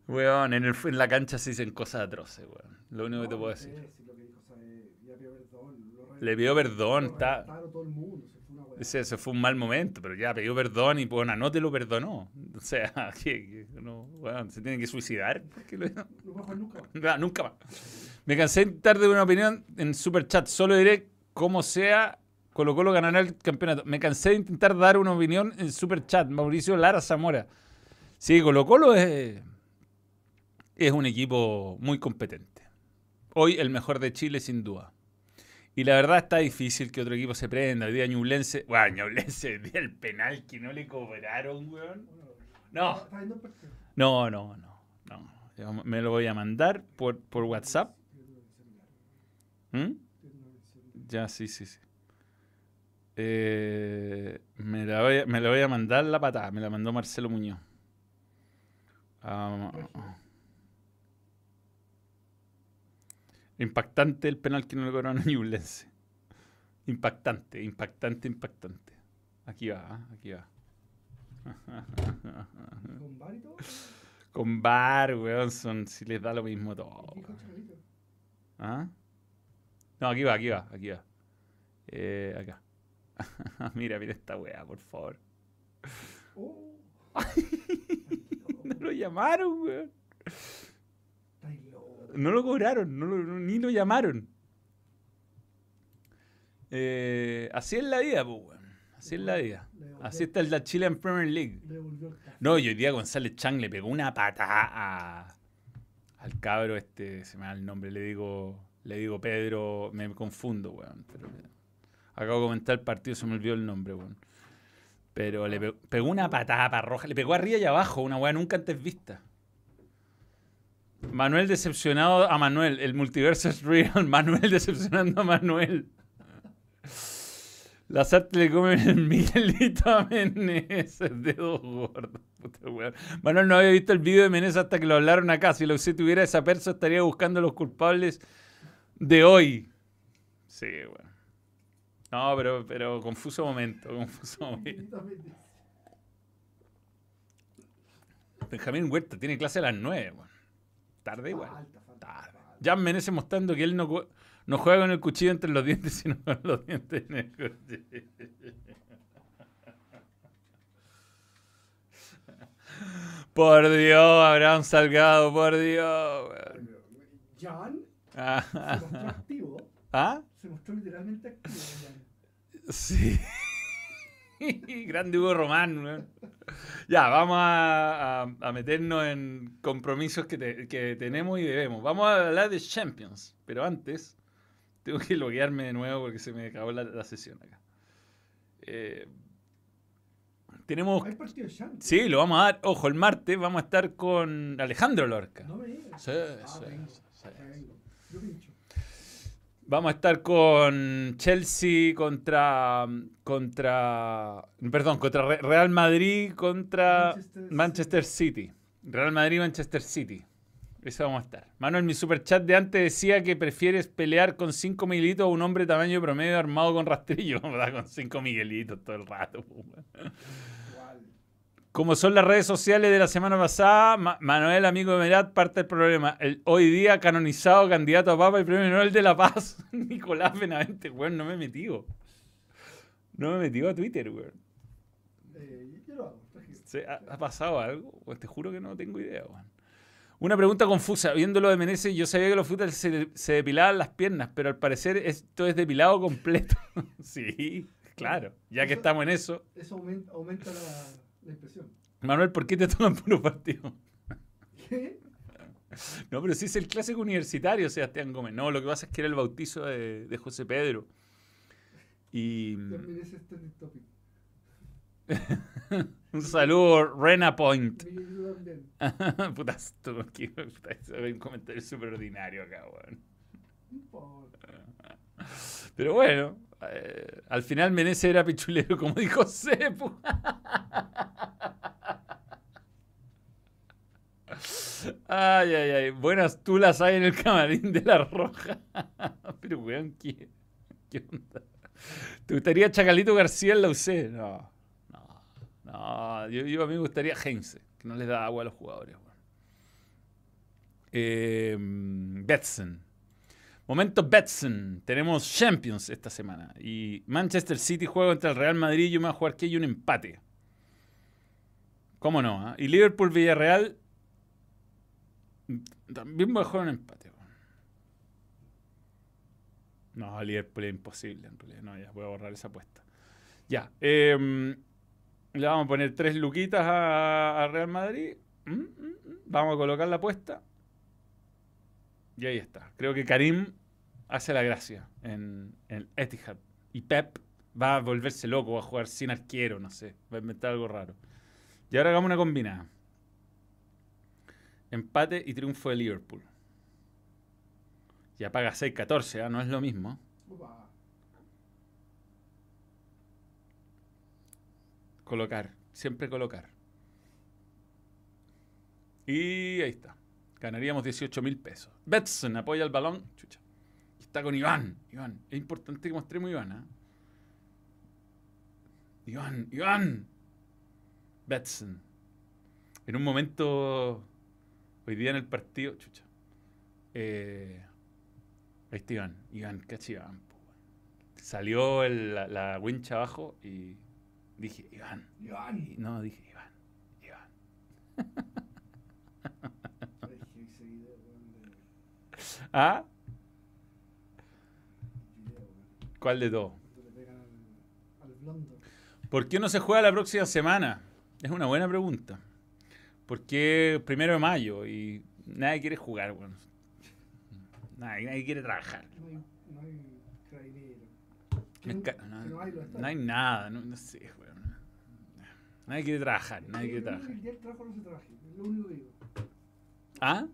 Weón, en, el- en la cancha se dicen cosas atroces, weón. Lo único que te No, puedo no decir. si lo que dijo, o sea, eh, ya pidió perdón, lo re- Le pidió perdón, está. se fue un mal momento, pero ya pidió perdón y bueno, no te lo perdonó. O sea, <laughs> que, que no, weón, se tiene que suicidar. <laughs> lo- No va a jugar nunca más. <laughs> Ah, nunca más. Me cansé de tarde de una opinión en Super Chat. Solo diré como sea, Colo Colo ganará el campeonato. Me cansé de intentar dar una opinión en Super Chat. Mauricio Lara Zamora. Sí, Colo Colo es, es un equipo muy competente. Hoy el mejor de Chile, sin duda. Y la verdad está difícil que otro equipo se prenda. El día Ñublense. Bueno, Ñublense, el <laughs> día del penal que no le cobraron, weón. No. El. No, no, no. no. Me lo voy a mandar por, por WhatsApp. ¿Mm? Ya, sí, sí, sí. Eh, me, la voy a, me la voy a mandar la patada. Me la mandó Marcelo Muñoz. Ah, impactante el penal que no le cobraron a Ñublense. Impactante, impactante, impactante. Aquí va, aquí va. Con Bar y todo. Con bar, weón, son, si les da lo mismo todo. ¿Ah? No, aquí va, aquí va, aquí va. Eh, acá. <laughs> mira, mira esta weá, por favor. Oh. <laughs> No lo llamaron, weón. No lo cobraron, no lo- ni lo llamaron. Eh, así es la vida, pues, weón. Así es la vida. Así está el la Chile en Premier League. No, y hoy día González Chang le pegó una patada a- al cabro este, se me da el nombre, le digo, le digo Pedro, me confundo, weón. Acabo de comentar el partido, se me olvidó el nombre, weón. Pero le pe- pegó una patada para roja, le pegó arriba y abajo, una weá nunca antes vista. Manuel decepcionado a Manuel, el multiverso es real, <laughs> Manuel decepcionando a Manuel. Las artes le comen el Miguelito a Menezes, dedo gordo. Puta weón. Manuel no había visto el video de Menezes hasta que lo hablaron acá. Si lo si tuviera esa perso estaría buscando los culpables de hoy. Sí, bueno. No, pero, pero confuso momento, <laughs> confuso momento. Benjamín Huerta tiene clase a las 9, weón. Tarde igual. Falta, Tarde. Jan Menezes mostrando que él no... No juega con el cuchillo entre los dientes, <laughs> sino con los dientes en el cuchillo. <laughs> Por Dios, Abraham Salgado, por Dios. weón. Jan se Ah, mostró activo. ¿Ah? Se mostró literalmente activo. Sí. <laughs> Grande Hugo Román. Ya, vamos a, a- a meternos en compromisos que, te- que tenemos y debemos. Vamos a hablar de Champions, pero antes tengo que loguearme de nuevo porque se me acabó la, la sesión acá. Eh, tenemos... Hay partido de Jan. Sí, lo vamos a dar. Ojo, el martes vamos a estar con Alejandro Lorca. No me digas. Sí, Ah, sí, vengo, sí. vengo. Vamos a estar con Chelsea contra. contra. Perdón, contra Re- Real Madrid contra Manchester Manchester City. Real Madrid Manchester City. Eso vamos a estar. Manuel, mi superchat de antes decía que prefieres pelear con 5 miguelitos a un hombre tamaño promedio armado con rastrillo. <laughs> ¿verdad? Con 5 miguelitos todo el rato. Como son las redes sociales de la semana pasada, Ma- Manuel, amigo de Merat, parte del problema. El hoy día canonizado candidato a Papa y Premio Nobel de la Paz, <laughs> Nicolás Benavente, weón, no me he metido. No me he metido a Twitter, weón. Eh, yo lo hago, tranquilo. ¿Se- ¿Ha, ha pasado algo? Pues te juro que no tengo idea, weón. Una pregunta confusa. Viéndolo de Menezes, yo sabía que los fútbol se, se depilaban las piernas, pero al parecer esto es depilado completo. <laughs> sí, claro. Ya que Eso- estamos en eso. Eso aumenta, aumenta la, la impresión. Manuel, ¿por qué te toman puro partido? ¿Qué? No, pero sí es el clásico universitario, Sebastián Gómez. No, lo que pasa es que era el bautizo de, de José Pedro. Y También ese es trending topic. <laughs> un saludo, Rena Point. <laughs> Puta, esto, que- puta, un comentario súper ordinario acá, weón. No importa. Pero bueno, eh, al final Menezes era pichulero, como dijo <laughs> Sepu. Ay, ay, ay. Buenas tú las hay en el camarín de la roja. <laughs> Pero, weón, ¿qué, qué onda? ¿Te gustaría Chacalito García en la UC? No, no, no. Yo, a mí me gustaría Heinze, que no les da agua a los jugadores. Eh, Betson. Momento Betson. Tenemos Champions esta semana. Y Manchester City juega contra el Real Madrid. Yo me voy a jugar que hay un empate. ¿Cómo no? ah? Y Liverpool Villarreal. También voy a jugar un empate. No, Liverpool es imposible en realidad. No, ya voy a borrar esa apuesta. Ya. em, le vamos a poner tres luquitas a, a Real Madrid. Mm, mm, mm. Vamos a colocar la apuesta. Y ahí está. Creo que Karim hace la gracia en, en Etihad. Y Pep va a volverse loco, va a jugar sin arquero, no sé. Va a inventar algo raro. Y ahora hagamos una combinada. Empate y triunfo de Liverpool. Ya paga 6-14, ¿ah? no es lo mismo. Colocar, siempre colocar. Y ahí está. Ganaríamos 18 mil pesos. Betson apoya el balón. Chucha. Está con Iván. Iván, es importante que mostremos a Iván. ¿ah? Iván, Iván. Betson. En un momento, hoy día en el partido, chucha. Eh, ahí está Iván. Iván, cacha Iván. Salió el- la, la wincha abajo y dije, Iván. Iván. Y- No, dije, Iván. Iván. <laughs> ¿Ah? video, weón. ¿Cuál de todos? ¿Por qué no se juega la próxima semana? Es una buena pregunta. ¿Por qué primero de mayo y nadie quiere jugar? Bueno, nadie, nadie quiere trabajar. No hay, no hay no, hay hay nada, no, no sé, weón. Nadie quiere trabajar, nadie quiere trabajar. El día del trabajo no se trabaje, es lo único que digo. ¿Ah?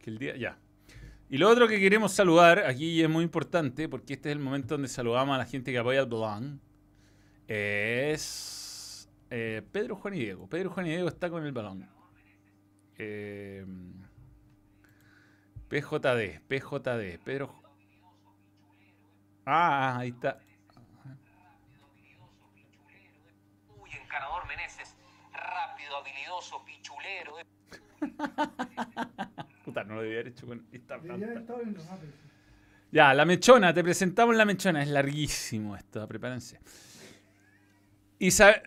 Que el día. Ya. Y lo otro que queremos saludar, aquí es muy importante, porque este es el momento donde saludamos a la gente que apoya al blog, es eh, Pedro Juan y Diego. Pedro Juan y Diego está con el balón. Eh, PJD, PJD, Pedro. Ah, ahí está. Uy, encarador Meneses, rápido, habilidoso, pichulero. <laughs> Puta, no lo debía haber hecho con esta planta. Ya, la mechona, te presentamos la mechona. Es larguísimo esto, prepárense. Y sa-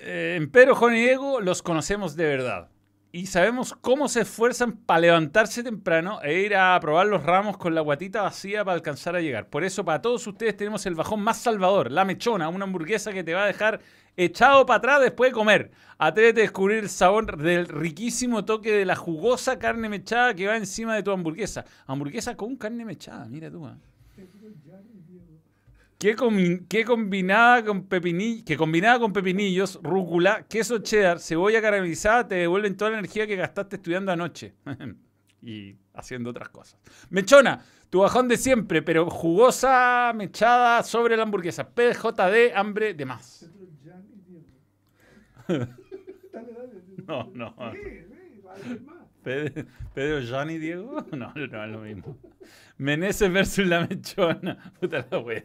eh, Empero, Juan y Diego los conocemos de verdad. Y sabemos cómo se esfuerzan para levantarse temprano e ir a probar los ramos con la guatita vacía para alcanzar a llegar. Por eso, para todos ustedes tenemos el bajón más salvador, la mechona, una hamburguesa que te va a dejar echado para atrás después de comer. Atrévete a descubrir el sabor del riquísimo toque de la jugosa carne mechada que va encima de tu hamburguesa. Hamburguesa con carne mechada, mira tú. ah. Que, combinada con pepinillos, que combinada con pepinillos, rúcula, queso cheddar, cebolla caramelizada te devuelven toda la energía que gastaste estudiando anoche <laughs> y haciendo otras cosas. Mechona, tu bajón de siempre, pero jugosa mechada sobre la hamburguesa. PJD, hambre de más. <laughs> No, no. Pedro, Pedro Diego, <laughs> no, no es lo mismo. Meneses versus la mechona. <laughs> Puta la wea.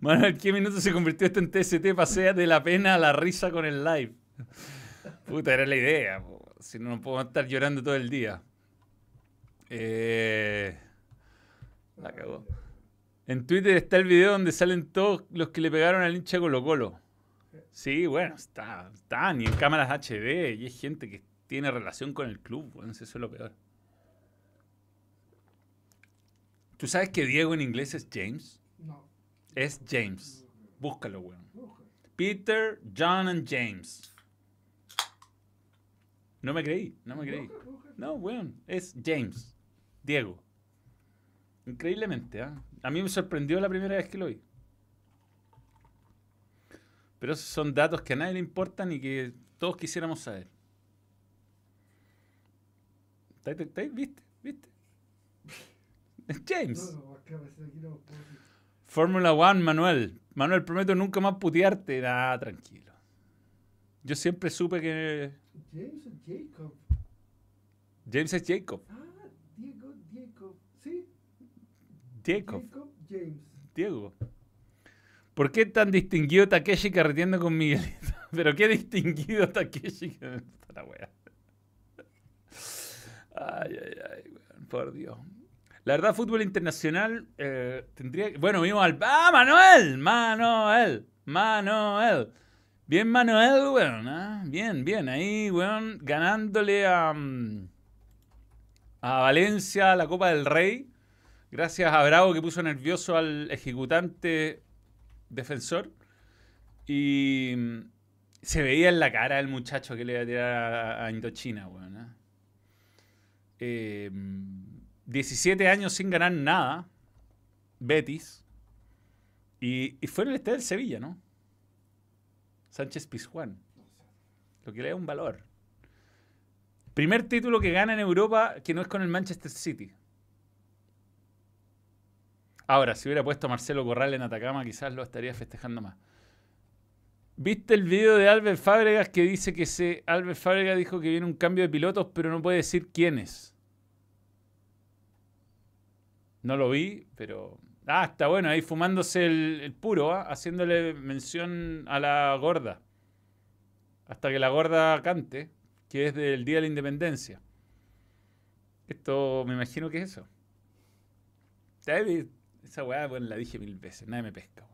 Manuel, ¿qué minuto se convirtió esto en TST? Pasea de la pena a la risa con el live. Puta, era la idea. Si no, no puedo estar llorando todo el día. Eh, la cagó. En Twitter está el video donde salen todos los que le pegaron al hincha Colo Colo. Sí, bueno, está, están y en cámaras HD y hay gente que tiene relación con el club. Bueno, eso es lo peor. ¿Tú sabes que Diego en inglés es James? No. Es James. Búscalo, weón. Peter, John and James. No me creí, no me creí. No, weón, es James. Diego. Increíblemente, ¿ah? A mí me sorprendió la primera vez que lo vi. Pero esos son datos que a nadie le importan y que todos quisiéramos saber. ¿Está- está- está- ¿Viste? ¿Viste? Es James. Fórmula One, Manuel. Manuel, prometo nunca más putearte. Nada, tranquilo. Yo siempre supe que James o Jacob. James es Jacob. Ah, Diego, Jacob. Sí, Jacob, Jacob James. Diego. ¿Por qué tan distinguido Takeshi carreteando con Miguelito? <laughs> Pero qué distinguido Takeshi. <laughs> La wea. Ay, ay, ay, weón, por Dios. La verdad, fútbol internacional eh, tendría que- Bueno, vimos al. ¡Ah, Manuel! Manuel. Manuel. Bien, Manuel, weón. ¿ah? Bien, bien. Ahí, weón, ganándole a. mm, A Valencia la Copa del Rey. Gracias a Bravo que puso nervioso al ejecutante defensor. Y mm, se veía en la cara del muchacho que le iba a tirar a, a Indochina, weón. ¿ah? Eh, 17 años sin ganar nada. Betis. Y, y fue en el estadio del Sevilla, ¿no? Sánchez Pizjuán. Lo que le da un valor. Primer título que gana en Europa que no es con el Manchester City. Ahora, si hubiera puesto a Marcelo Corral en Atacama, quizás lo estaría festejando más. ¿Viste el video de Albert Fábregas que dice que se. Albert Fábregas dijo que viene un cambio de pilotos, pero no puede decir quiénes? No lo vi, pero. Ah, está bueno, ahí fumándose el, puro, ¿ah? haciéndole mención a la gorda. Hasta que la gorda cante, que es del Día de la Independencia. Esto me imagino que es eso. ¿Sabes? Esa weá, bueno, la dije mil veces, nadie me pesca.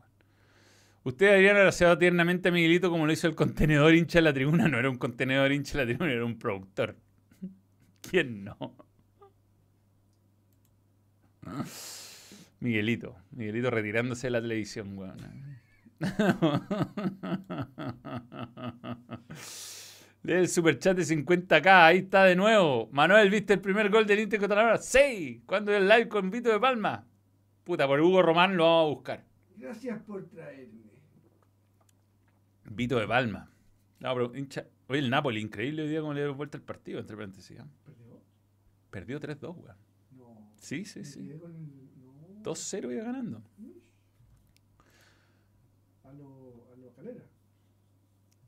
Ustedes habrían abrazado tiernamente a Miguelito como lo hizo el contenedor hincha de la tribuna. No era un contenedor hincha de la tribuna, era un productor. <laughs> ¿Quién no? <laughs> Miguelito. Miguelito retirándose de la televisión, weón. <laughs> Lee el superchat de 50k, ahí está de nuevo. Manuel, ¿viste el primer gol del Inter contra la Hora? ¡Sí! ¿Cuándo el live con Vito de Palma? Puta, por Hugo Román lo vamos a buscar. Gracias por traerme. Vito de Palma. No, pero hincha. Oye, el Napoli, increíble hoy día como le dio vuelta el partido, entre paréntesis. ¿eh? ¿Perdió? Perdió 3-2, weón. Sí, sí, sí. no. 2-0 iba ganando. A lo, a lo calera.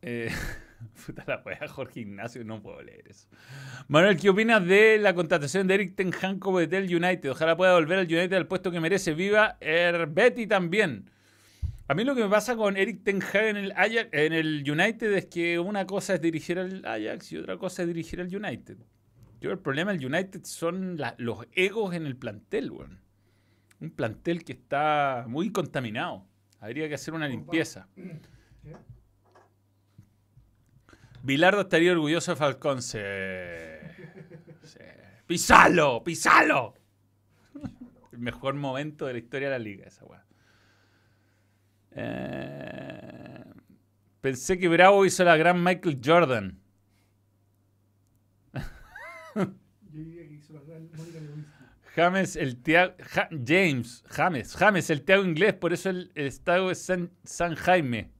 Eh, <laughs> puta la wea, Jorge Ignacio, no puedo leer eso. Manuel, ¿qué opinas de la contratación de Eric Ten Hag como del United? Ojalá pueda volver al United al puesto que merece. Viva Betty también. A mí lo que me pasa con Eric Ten Hag en el, Ajax, en el United es que una cosa es dirigir al Ajax y otra cosa es dirigir al United. Yo el problema del United son la- los egos en el plantel, weón. Un plantel que está muy contaminado. Habría que hacer una limpieza. Bilardo estaría orgulloso de Falcón. Sí. Sí. ¡Pisalo! ¡Pisalo! El mejor momento de la historia de la liga, esa weá. Eh, pensé que Bravo hizo la gran Michael Jordan. Yo diría que hizo la gran Mónica Lewinsky. James, el Tiago. James, James, James, el Tiago inglés, por eso el, el estadio es San, San Jaime.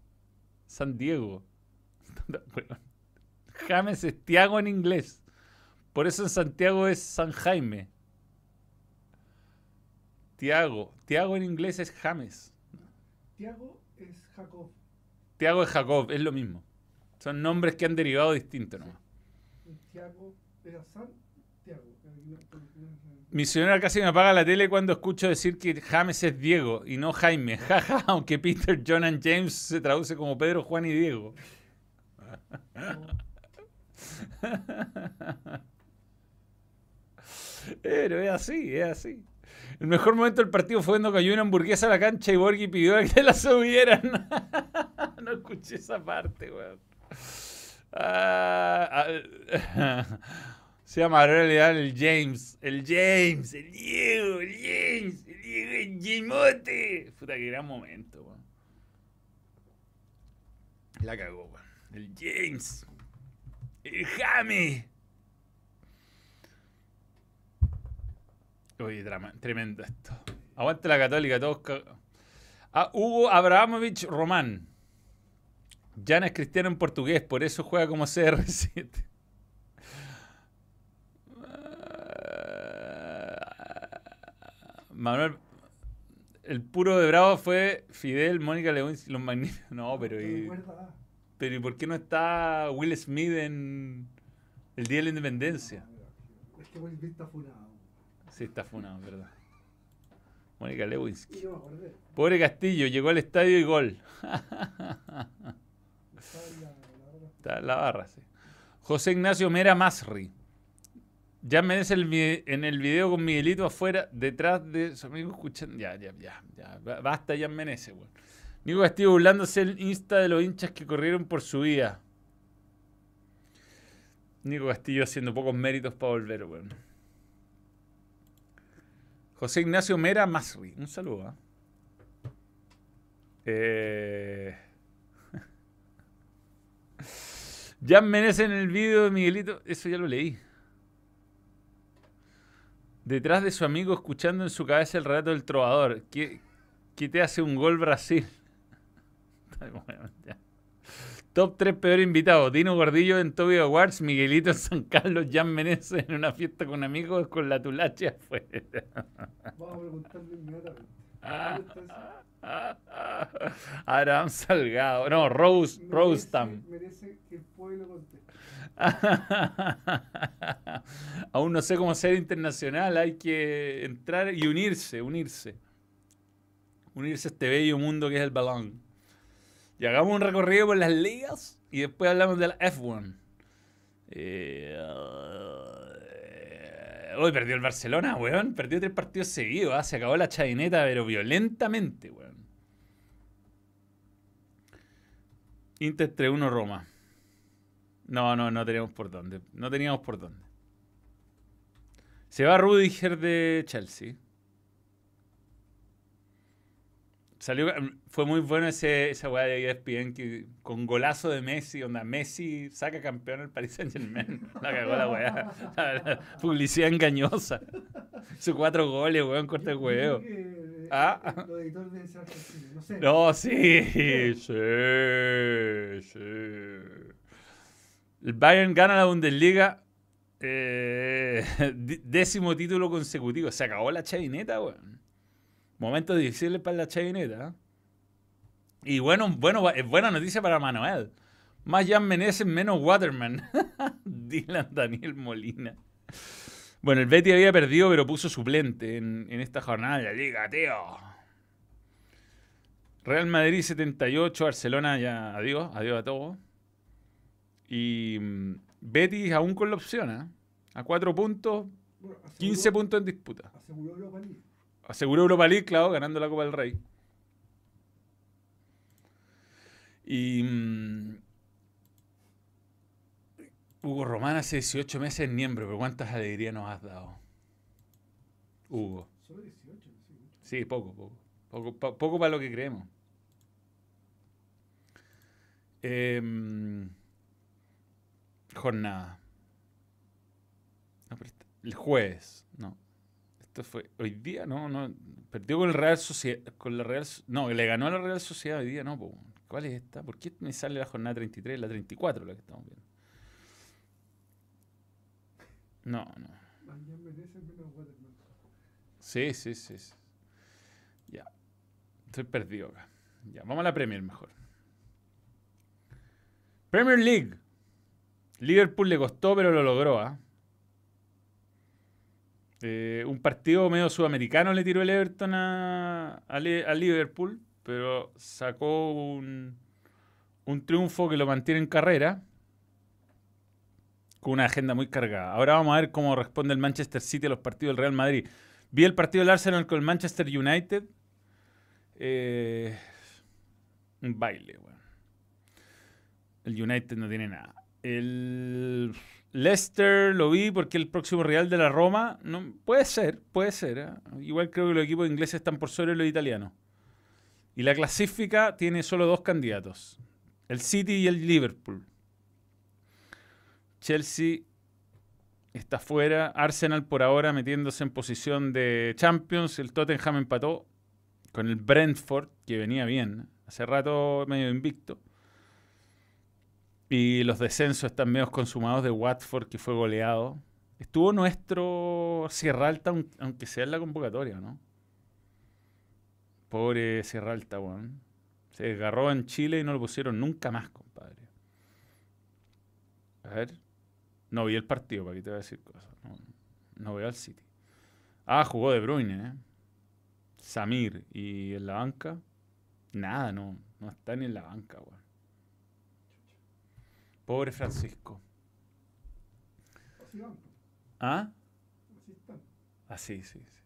San Diego. <laughs> James es Tiago en inglés. Por eso en Santiago es San Jaime. Tiago. Tiago en inglés es James. Tiago es Jacob. Tiago es Jacob, es lo mismo. Son nombres que han derivado distintos nomás. Tiago era San Tiago. Mi señora casi me apaga la tele cuando escucho decir que James es Diego y no Jaime. <laughs> Jaja, aunque Peter, John and James se traduce como Pedro, Juan y Diego. <laughs> Pero es así, es así. El mejor momento del partido fue cuando cayó una hamburguesa a la cancha y Borghi pidió que <laughs> la subieran. no escuché esa parte, weón. Ah, ah, <laughs> se llama realidad el James. El James, el Diego, el James, el Diego, el Jamote. Puta, qué gran momento. La cagó. El James. El Jame. Oye, drama, tremendo esto. Aguante la católica, todos. Ah, Hugo Abramovich Román. Jan es cristiano en portugués, por eso juega como CR7. Manuel, el puro de Bravo fue Fidel, Mónica Lewinsky, los magníficos. No, pero y, Recuerda. pero ¿y por qué no está Will Smith en el Día de la Independencia? Es que Will Smith está funado. Sí, está funado, verdad. Mónica Lewinsky. Pobre Castillo, llegó al estadio y gol. <laughs> Está en la barra, sí. José Ignacio Mera Masri. Ya me en el video con Miguelito afuera, detrás de su amigo escuchando. Ya, ya, ya, ya. Ba- Basta, ya Menezes, weón. Nico Castillo burlándose el Insta de los hinchas que corrieron por su vida. Nico Castillo haciendo pocos méritos para volver, weón. José Ignacio Mera Masri. Un saludo, ¿ah? Eh. Jan Menezes en el video de Miguelito, eso ya lo leí. Detrás de su amigo escuchando en su cabeza el relato del trovador. ¿Qué, qué te hace un gol Brasil? <laughs> Ya. Top 3 peor invitados. Dino Gordillo en Toby Awards, Miguelito en San Carlos, Jan Menezes en una fiesta con amigos con la tulache afuera. Vamos a preguntarle inmediatamente. <laughs> Ah. ¿Dónde está Abraham Salgado. No, Rose, ese? Rostam. Merece, merece que el pueblo conteste. <laughs> Aún no sé cómo ser internacional, hay que entrar y unirse, unirse. Unirse a este bello mundo que es el balón. Y hagamos un recorrido por las ligas y después hablamos de la F1. Eh, hoy perdió el Barcelona, weón. Perdió tres partidos seguidos. ah, Se acabó la chavineta, pero violentamente, weón. Inter 3-1 Roma. No, no, no teníamos por dónde. No teníamos por dónde. Se va Rudiger de Chelsea. Salió, fue muy bueno ese, esa weá de ESPN que, con golazo de Messi, onda Messi saca campeón al Paris Saint Germain. La cagó la weá. La- <laughs> la publicidad engañosa. Sus cuatro goles, weón, corta el huevo. eh, Ah. Deben ser argentinos. No sé. No, sí, sí, sí. El Bayern gana la Bundesliga. eh, <laughs> décimo título consecutivo. Se acabó la chavineta, weón. Momentos difíciles para la chavineta. ¿eh? Y bueno, bueno, es buena noticia para Manuel. Más Jan Menezes, menos Waterman. <laughs> Dylan Daniel Molina. Bueno, el Betty había perdido, pero puso suplente en, en esta jornada de la liga, tío. Real Madrid 78, Barcelona ya adiós, adiós a todo. Y mm, Betis aún con la opción, ¿eh? A 4 puntos, Bueno, aseguró- 15 puntos en disputa. Aseguró Europa League. Aseguró Europa League, claro, ganando la Copa del Rey. Y. mm, Hugo Román hace 18 meses en miembro, pero ¿cuántas alegrías nos has dado? Hugo. Solo 18, sí, poco, poco. Poco, poco para lo que creemos. Em, jornada. No, pero esta- el jueves, no. Esto fue hoy día, no, no. Perdió con el Real Sociedad, con la Real, no, le ganó a la Real Sociedad hoy día, no. po. ¿Cuál es esta? ¿Por qué me sale la jornada 33, la 34 la que estamos viendo? No, no. Sí, sí, sí. sí. Ya. Estoy perdido acá. Ya, vamos a la Premier mejor. Premier League. Liverpool le costó, pero lo logró, ¿ah? Un partido medio sudamericano le tiró el Everton a Liverpool, pero sacó un, un triunfo que lo mantiene en carrera con una agenda muy cargada. Ahora vamos a ver cómo responde el Manchester City a los partidos del Real Madrid. Vi el partido del Arsenal con el Manchester United. Eh, un baile, weón. El United no tiene nada. El Leicester lo vi porque el próximo Real de la Roma. No, puede ser, puede ser. ¿eh? Igual creo que los equipos ingleses están por sobre los italianos. Y la clasifica tiene solo dos candidatos: el City y el Liverpool. Chelsea está fuera. Arsenal por ahora metiéndose en posición de Champions. El Tottenham empató con el Brentford, que venía bien. Hace rato medio invicto. Y los descensos están medio consumados de Watford, que fue goleado. Estuvo nuestro Sierra Alta, aun- aunque sea en la convocatoria, ¿no? Pobre Sierra Alta, weón. Se desgarró en Chile y no lo pusieron nunca más, compadre. A ver. No vi el partido, para que te voy a decir cosas. No, no veo al City. Ah, jugó De Bruyne, ¿eh? Samir. ¿Y en la banca? Nada, no. No está ni en la banca, weón. Pobre Francisco. ¿Ah? así. Ah, sí, sí, sí.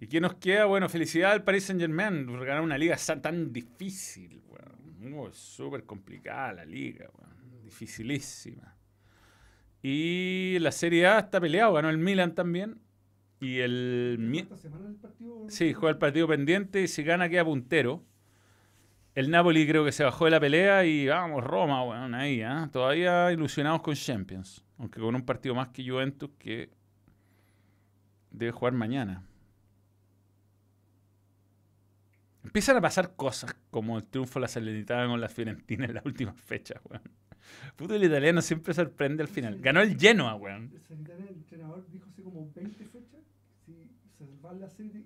¿Y qué nos queda? Bueno, felicidad al Paris Saint Germain por ganar una liga tan difícil, weón. Súper complicada la liga, weón. Dificilísima. Y la Serie A está peleado, ganó el Milan también. Y el... Esta semana el partido. Sí, juega el partido pendiente y si gana queda puntero. El Napoli creo que se bajó de la pelea y vamos, Roma, bueno, ahí, ¿ah? Todavía ilusionados con Champions. Aunque con un partido más que Juventus que debe jugar mañana. Empiezan a pasar cosas como el triunfo de la Salernitana con la Fiorentina en las últimas fechas, weón. El italiano siempre sorprende al final. Ganó el Genoa, weón. El entrenador dijo hace como 20 fechas. Si se la serie,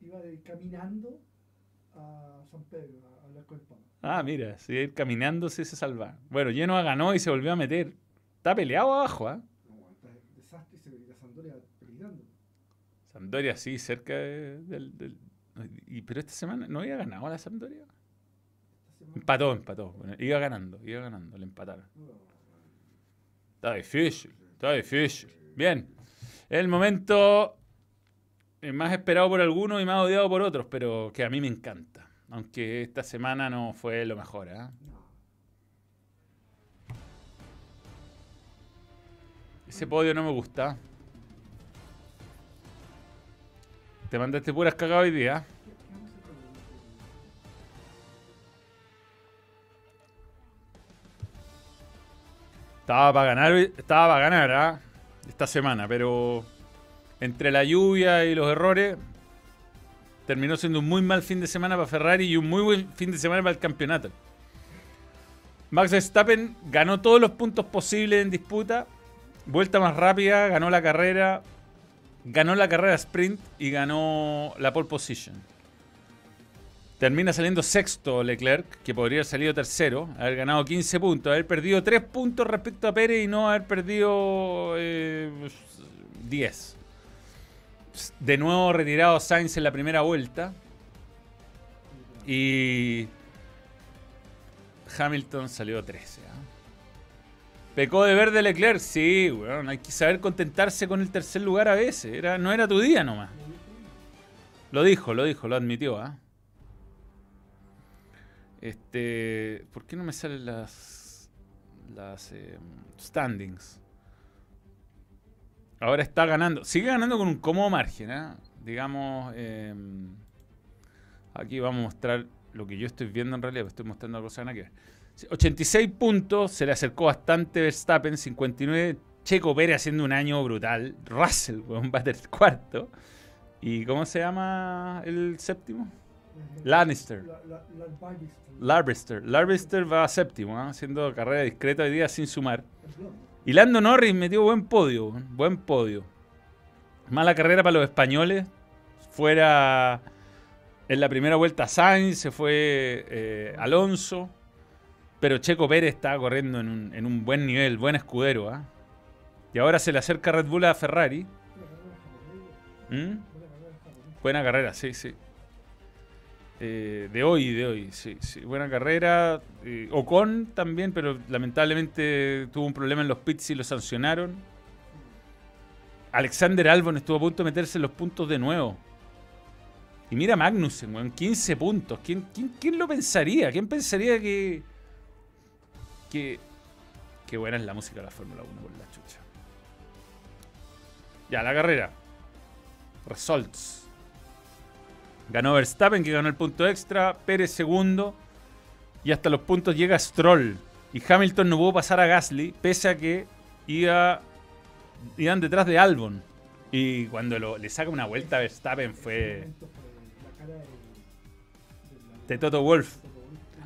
iba, caminando a San Pedro a hablar con el Papa. Ah, mira, si ir caminando sí se salva. Bueno, Genoa ganó y se volvió a meter. Está peleado abajo, ¿ah? No, está desastre y se ve la Sampdoria peligrando. Sampdoria sí, cerca de- del, del- y, pero esta semana no había ganado la Sampdoria. Empató, empató. Bueno, iba ganando, iba ganando, le empataron. Está difícil, está difícil. Bien, el momento eh, más esperado por algunos y más odiado por otros, pero que a mí me encanta. Aunque esta semana no fue lo mejor, no. Ese podio no me gusta. Te mandaste puras cagadas hoy día. ¿Qué, qué vamos a hacer con el- Estaba para ganar, estaba para ganar, ¿ah? Esta semana, pero entre la lluvia y los errores terminó siendo un muy mal fin de semana para Ferrari y un muy buen fin de semana para el campeonato. Max Verstappen ganó todos los puntos posibles en disputa, vuelta más rápida, ganó la carrera, ganó la carrera sprint y ganó la pole position. Termina saliendo sexto Leclerc, que podría haber salido tercero, haber ganado 15 puntos, haber perdido 3 puntos respecto a Pérez y no haber perdido eh, 10. De nuevo retirado Sainz en la primera vuelta. Y Hamilton salió 13. ¿ah? Pecó de verde Leclerc, sí, weón. Hay que saber contentarse con el tercer lugar a veces. Era, no era tu día nomás. Lo dijo, lo dijo, lo admitió, ¿ah? Este. ¿Por qué no me salen las. las eh, standings? Ahora está ganando. Sigue ganando con un cómodo margen, ¿ah? Digamos. eh, aquí vamos a mostrar lo que yo estoy viendo en realidad, estoy mostrando cosas que ver. 86 puntos, se le acercó bastante Verstappen, 59. Checo Pérez haciendo un año brutal. Russell, weón, va a ser cuarto. ¿Y cómo se llama el séptimo? Lannister. Larbister. Larbister va a séptimo, ¿ah? haciendo carrera discreta hoy día sin sumar. Y Lando Norris metió buen podio, buen podio. Mala carrera para los españoles. Fuera en la primera vuelta Sainz, se fue eh, Alonso. Pero Checo Pérez está corriendo en un, en un buen nivel, buen escudero. ¿ah? Y ahora se le acerca Red Bull a Ferrari. ¿Mm? Buena carrera, sí, sí. Eh, de hoy, de hoy, sí, sí. Buena carrera. Eh, Ocon también, pero lamentablemente tuvo un problema en los pits y lo sancionaron. Alexander Albon estuvo a punto de meterse en los puntos de nuevo. Y mira Magnussen, weón, 15 puntos. ¿Quién, quién, quién lo pensaría? ¿Quién pensaría que, que... Qué buena es la música de la Fórmula 1 por la chucha. Ya, la carrera. Results. Ganó Verstappen, que ganó el punto extra. Pérez segundo. Y hasta los puntos llega Stroll. Y Hamilton no pudo pasar a Gasly, pese a que iba, iban detrás de Albon. Y cuando lo- le saca una vuelta a Verstappen fue de, Toto Wolff.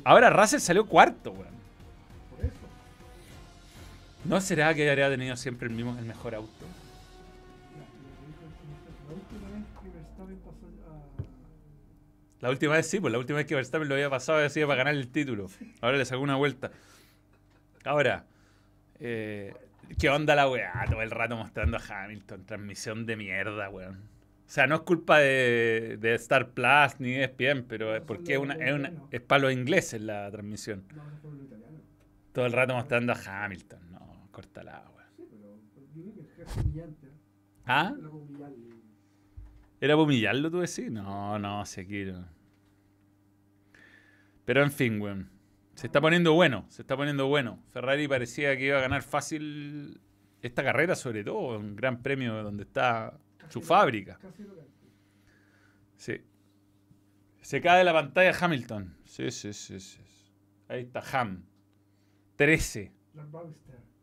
Ahora Russell salió cuarto, weón. Por eso. ¿No será que habría tenido siempre el mismo, el mejor auto? La última vez sí, pues la última vez que Verstappen lo había pasado había sido para ganar el título. Ahora le sacó una vuelta. Ahora, eh, ¿qué onda la weá? Todo el rato mostrando a Hamilton. Transmisión de mierda, weón. O sea, no es culpa de, de Star Plus ni de ESPN, pero es porque es, una, es, una- es para los ingleses la transmisión. Todo el rato mostrando a Hamilton. No, córtala, weón. Sí, Era como humillarle. ¿Era para humillarlo, tú decís? No, no, Sekiro. Pero en fin, weón. Se está poniendo bueno, se está poniendo bueno. Ferrari parecía que iba a ganar fácil esta carrera, sobre todo, un gran premio donde está su Casi fábrica. Lo. Sí. Se cae de la pantalla Hamilton. Sí, sí, sí, sí. Ahí está Ham. 13.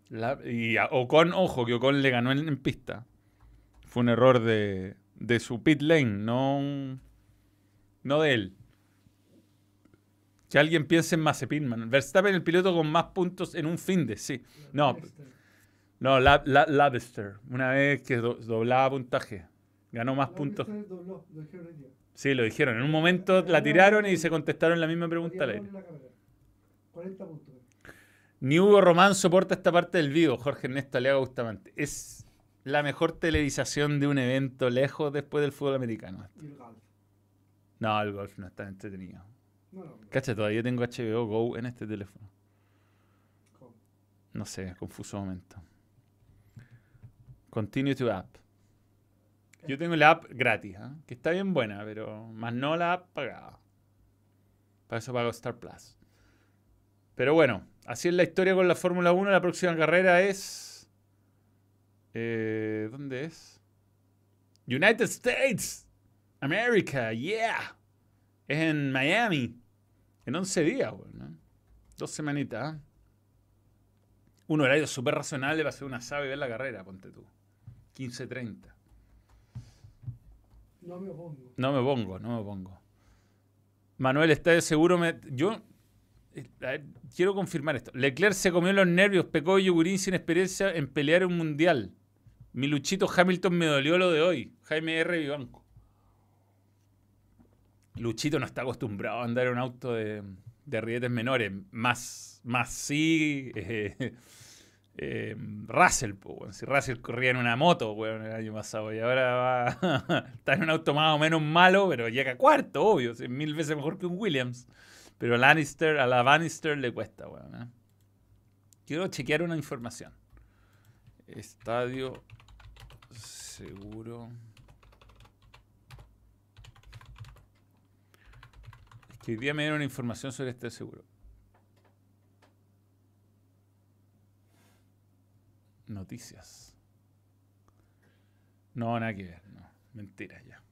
La y a Ocon, ojo, que Ocon le ganó en, en pista. Fue un error de, de su pit lane, no, no de él. Que alguien piense en Mazepin, man. Verstappen el piloto con más puntos en un fin de, sí. No. No, La-. Una vez que do- doblaba puntaje. Ganó más puntos. Dobló, lo. Sí, lo dijeron. En un momento la tiraron y se contestaron la misma pregunta al aire. doble la carrera. 40 puntos. Ni Hugo Román soporta esta parte del video, Jorge Ernesto Aliaga Bustamante. Es la mejor televisación de un evento lejos después del fútbol americano. Y el golf. No, el golf no es tan entretenido. No, no. Cacha, todavía tengo HBO Go en este teléfono. ¿cómo? No sé, confuso momento. Continue to app. Yo tengo la app gratis, ¿ah? que está bien buena, pero más no la app pagada. Para eso pago Star Plus. Pero bueno, así es la historia con la Fórmula 1. La próxima carrera es. Eh, ¿Dónde es? United States. America, yeah. Es en Miami. En 11 días, bueno, ¿no? Dos semanitas. ¿ah? Un horario súper razonable para hacer una asado y ver la carrera, ponte tú. 15.30. No me opongo. No me pongo, no me pongo. Manuel, está de seguro? Me... Yo eh, a ver, quiero confirmar esto. Leclerc se comió los nervios, pecó de yogurín sin experiencia en pelear un mundial. Mi Luchito Hamilton me dolió lo de hoy. Jaime R. Vivanco. Luchito no está acostumbrado a andar en un auto de, de menores. Más, más sí. <laughs> eh, eh, Russell, weón. si Russell corría en una moto weón, el año pasado y ahora va, <laughs> está en un auto más o menos malo, pero llega cuarto, obvio, mil veces mejor que un Williams. Pero a a la Bannister le cuesta, weón. ¿eh? Quiero chequear una información. Estadio seguro. Es que hoy día me dieron información sobre este seguro. Noticias. No, nada que ver. No. Mentira ya.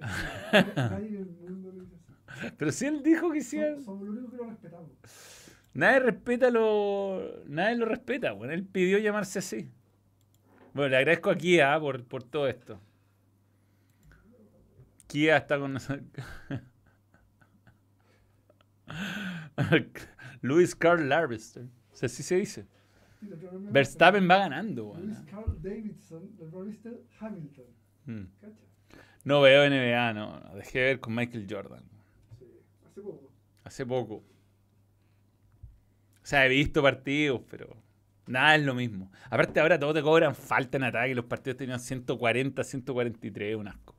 <laughs> Pero si él dijo que sí. Somos, somos los únicos que lo respetamos. Nadie respeta lo. Nadie lo respeta, bueno. Él pidió llamarse así. Bueno, le agradezco a Kia por, por todo esto. Kia está con nosotros. <laughs> Luis Carl Larvester. O sea, así se dice. Verstappen va ganando, Luis. Carl Davidson, Hamilton. Mm. ¿Cacha? No veo NBA, no. no. Dejé de ver con Michael Jordan. Sí, hace poco. Hace poco. O sea, he visto partidos, pero nada es lo mismo. Aparte, ahora todos te cobran falta en ataque. Los partidos tenían 140, 143, un asco.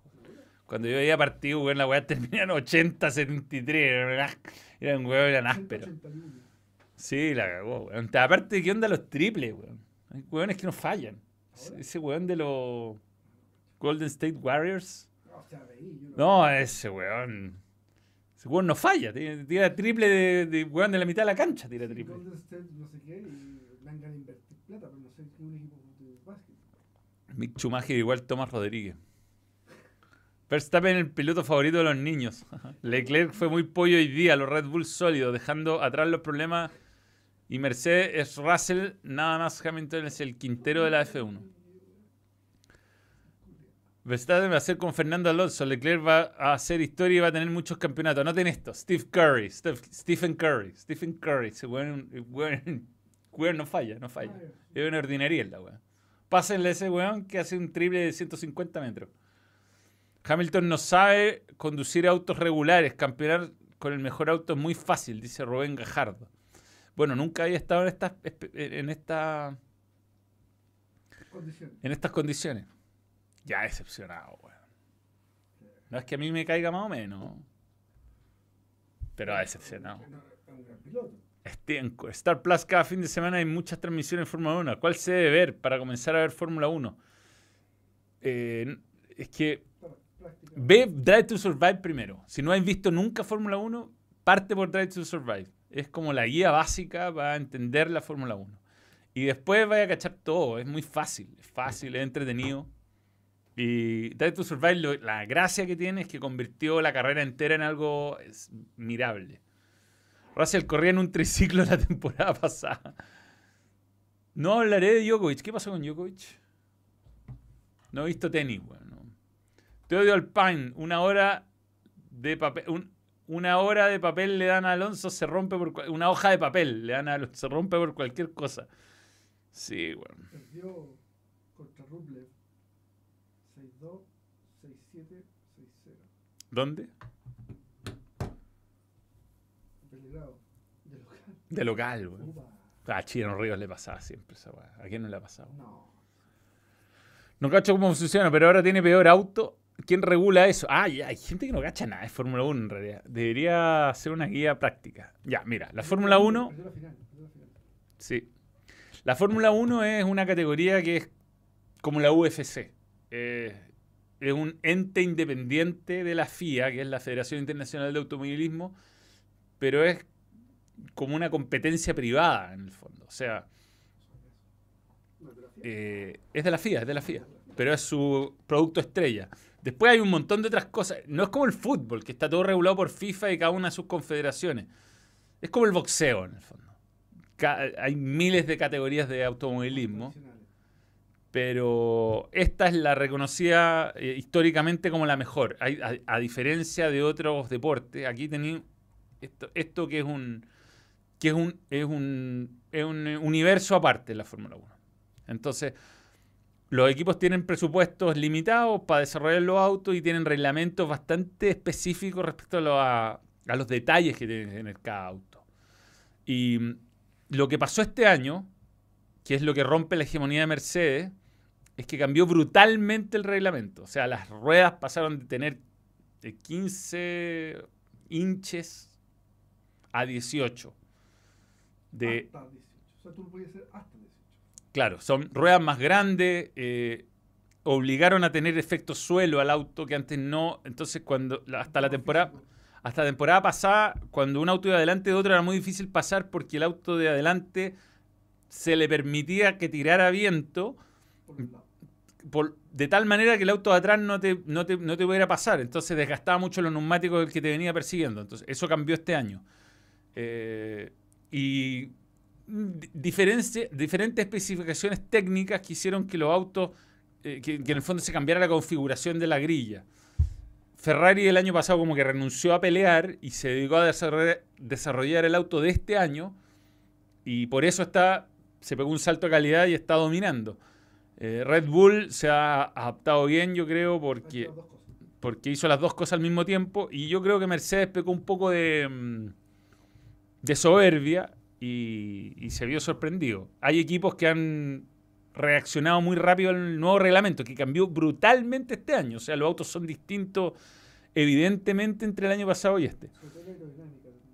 Cuando yo veía partidos, weón, la weá terminaban 80, 73. Eran, weón, eran ásperos. 181. Sí, la cagó, weón. Aparte, ¿qué onda los triples, weón? Hay weones que no fallan. Ese- weón de los Golden State Warriors. No, ese weón. Ese weón no falla. Tira, tira triple de, de weón de la mitad de la cancha, tira triple. Golden State, no sé qué, y vengan a invertir plata, pero no sé qué un equipo de básquet. Mick Schumacher igual Tomás Rodríguez. Verstappen el piloto favorito de los niños. <laughs> Leclerc fue muy pollo hoy día, los Red Bull sólidos, dejando atrás los problemas. Y Mercedes es Russell, nada más Hamilton es el quintero de la F1. Verstappen va a ser con Fernando Alonso. Leclerc va a hacer historia y va a tener muchos campeonatos. Noten esto: Steve Curry, Steph- Stephen Curry, Stephen Curry. Ese weón, <laughs> weón- no falla, no falla. Es una ordinaria la weón. Pásenle a ese weón que hace un triple de 150 metros. Hamilton no sabe conducir autos regulares. Campeonar con el mejor auto es muy fácil, dice Rubén Gajardo. Bueno, nunca había estado en estas, en esta, Condiciones. en estas condiciones. Ya decepcionado, weón. No es que a mí me caiga más o menos. Pero ha decepcionado. Es un gran piloto. Stenco. Star Plus cada fin de semana hay muchas transmisiones de Fórmula 1. ¿Cuál se debe ver para comenzar a ver Fórmula 1? Eh, es que ve Drive to Survive primero. Si no has visto nunca Fórmula 1, parte por Drive to Survive. Es como la guía básica para entender la Fórmula 1. Y después vaya a cachar todo. Es muy fácil. Es fácil, es entretenido. Y Drive to Survive, la gracia que tiene es que convirtió la carrera entera en algo es, mirable. Russell corría en un triciclo <laughs> la temporada pasada. No hablaré de Djokovic. ¿Qué pasó con Djokovic? No he visto tenis, weón. no. Teodio Alpine, una hora de papel. un- una hora de papel le dan a Alonso, se rompe por. Una hoja de papel le dan a Alonso, se rompe por cualquier cosa. Sí, weón. Perdió contra Rublev 6-2, 6-7, 6-0. ¿Dónde? Belgrado. De local. De local. Upa. A Chino Ríos le pasaba siempre esa weá. ¿A quién no le ha pasado? No. No cacho cómo funciona, pero ahora tiene peor auto. ¿Quién regula eso? Ah, ya, hay gente que no cacha nada de Fórmula 1 en realidad. Debería ser una guía práctica. Ya, mira, la Fórmula 1. Perdió la final. Perdió la final. Sí. La Fórmula 1 es una categoría que es como la UFC. Eh, es un ente independiente de la FIA, que es la Federación Internacional de Automovilismo, pero es como una competencia privada en el fondo. O sea, eh, es de la FIA, es de la FIA, pero es su producto estrella. Después hay un montón de otras cosas. No es como el fútbol, que está todo regulado por FIFA y cada una de sus confederaciones. Es como el boxeo, en el fondo. Hay miles de categorías de automovilismo, pero esta es la reconocida eh, históricamente como la mejor. A, diferencia de otros deportes, aquí tenéis esto que es un que es un, es un es un universo aparte en la Fórmula 1. Entonces, los equipos tienen presupuestos limitados para desarrollar los autos y tienen reglamentos bastante específicos respecto a, lo- los detalles que tiene que tener cada auto. Y mm, lo que pasó este año, que es lo que rompe la hegemonía de Mercedes, es que cambió brutalmente el reglamento. O sea, las ruedas pasaron de tener de 15 inches a 18. De, Hasta 18. O sea, tú lo podías hacer hasta 18. Claro, son ruedas más grandes, eh, obligaron a tener efecto suelo al auto que antes no. Entonces, cuando hasta la temporada, hasta la temporada pasada, cuando un auto iba adelante de otro era muy difícil pasar porque el auto de adelante se le permitía que tirara viento Por de tal manera que el auto de atrás no te, no, te, no te pudiera pasar. Entonces desgastaba mucho los neumáticos del que te venía persiguiendo. Entonces, eso cambió este año. Eh, y diferentes especificaciones técnicas que hicieron que los autos, eh, que, que en el fondo se cambiara la configuración de la grilla. Ferrari el año pasado como que renunció a pelear y se dedicó a desarrollar, desarrollar el auto de este año y por eso está, se pegó un salto de calidad y está dominando. Eh, Red Bull se ha adaptado bien, yo creo, porque, porque hizo las dos cosas al mismo tiempo. Y yo creo que Mercedes pecó un poco de, mm, de soberbia y, se vio sorprendido. Hay equipos que han reaccionado muy rápido al nuevo reglamento, que cambió brutalmente este año. O sea, los autos son distintos evidentemente entre el año pasado y este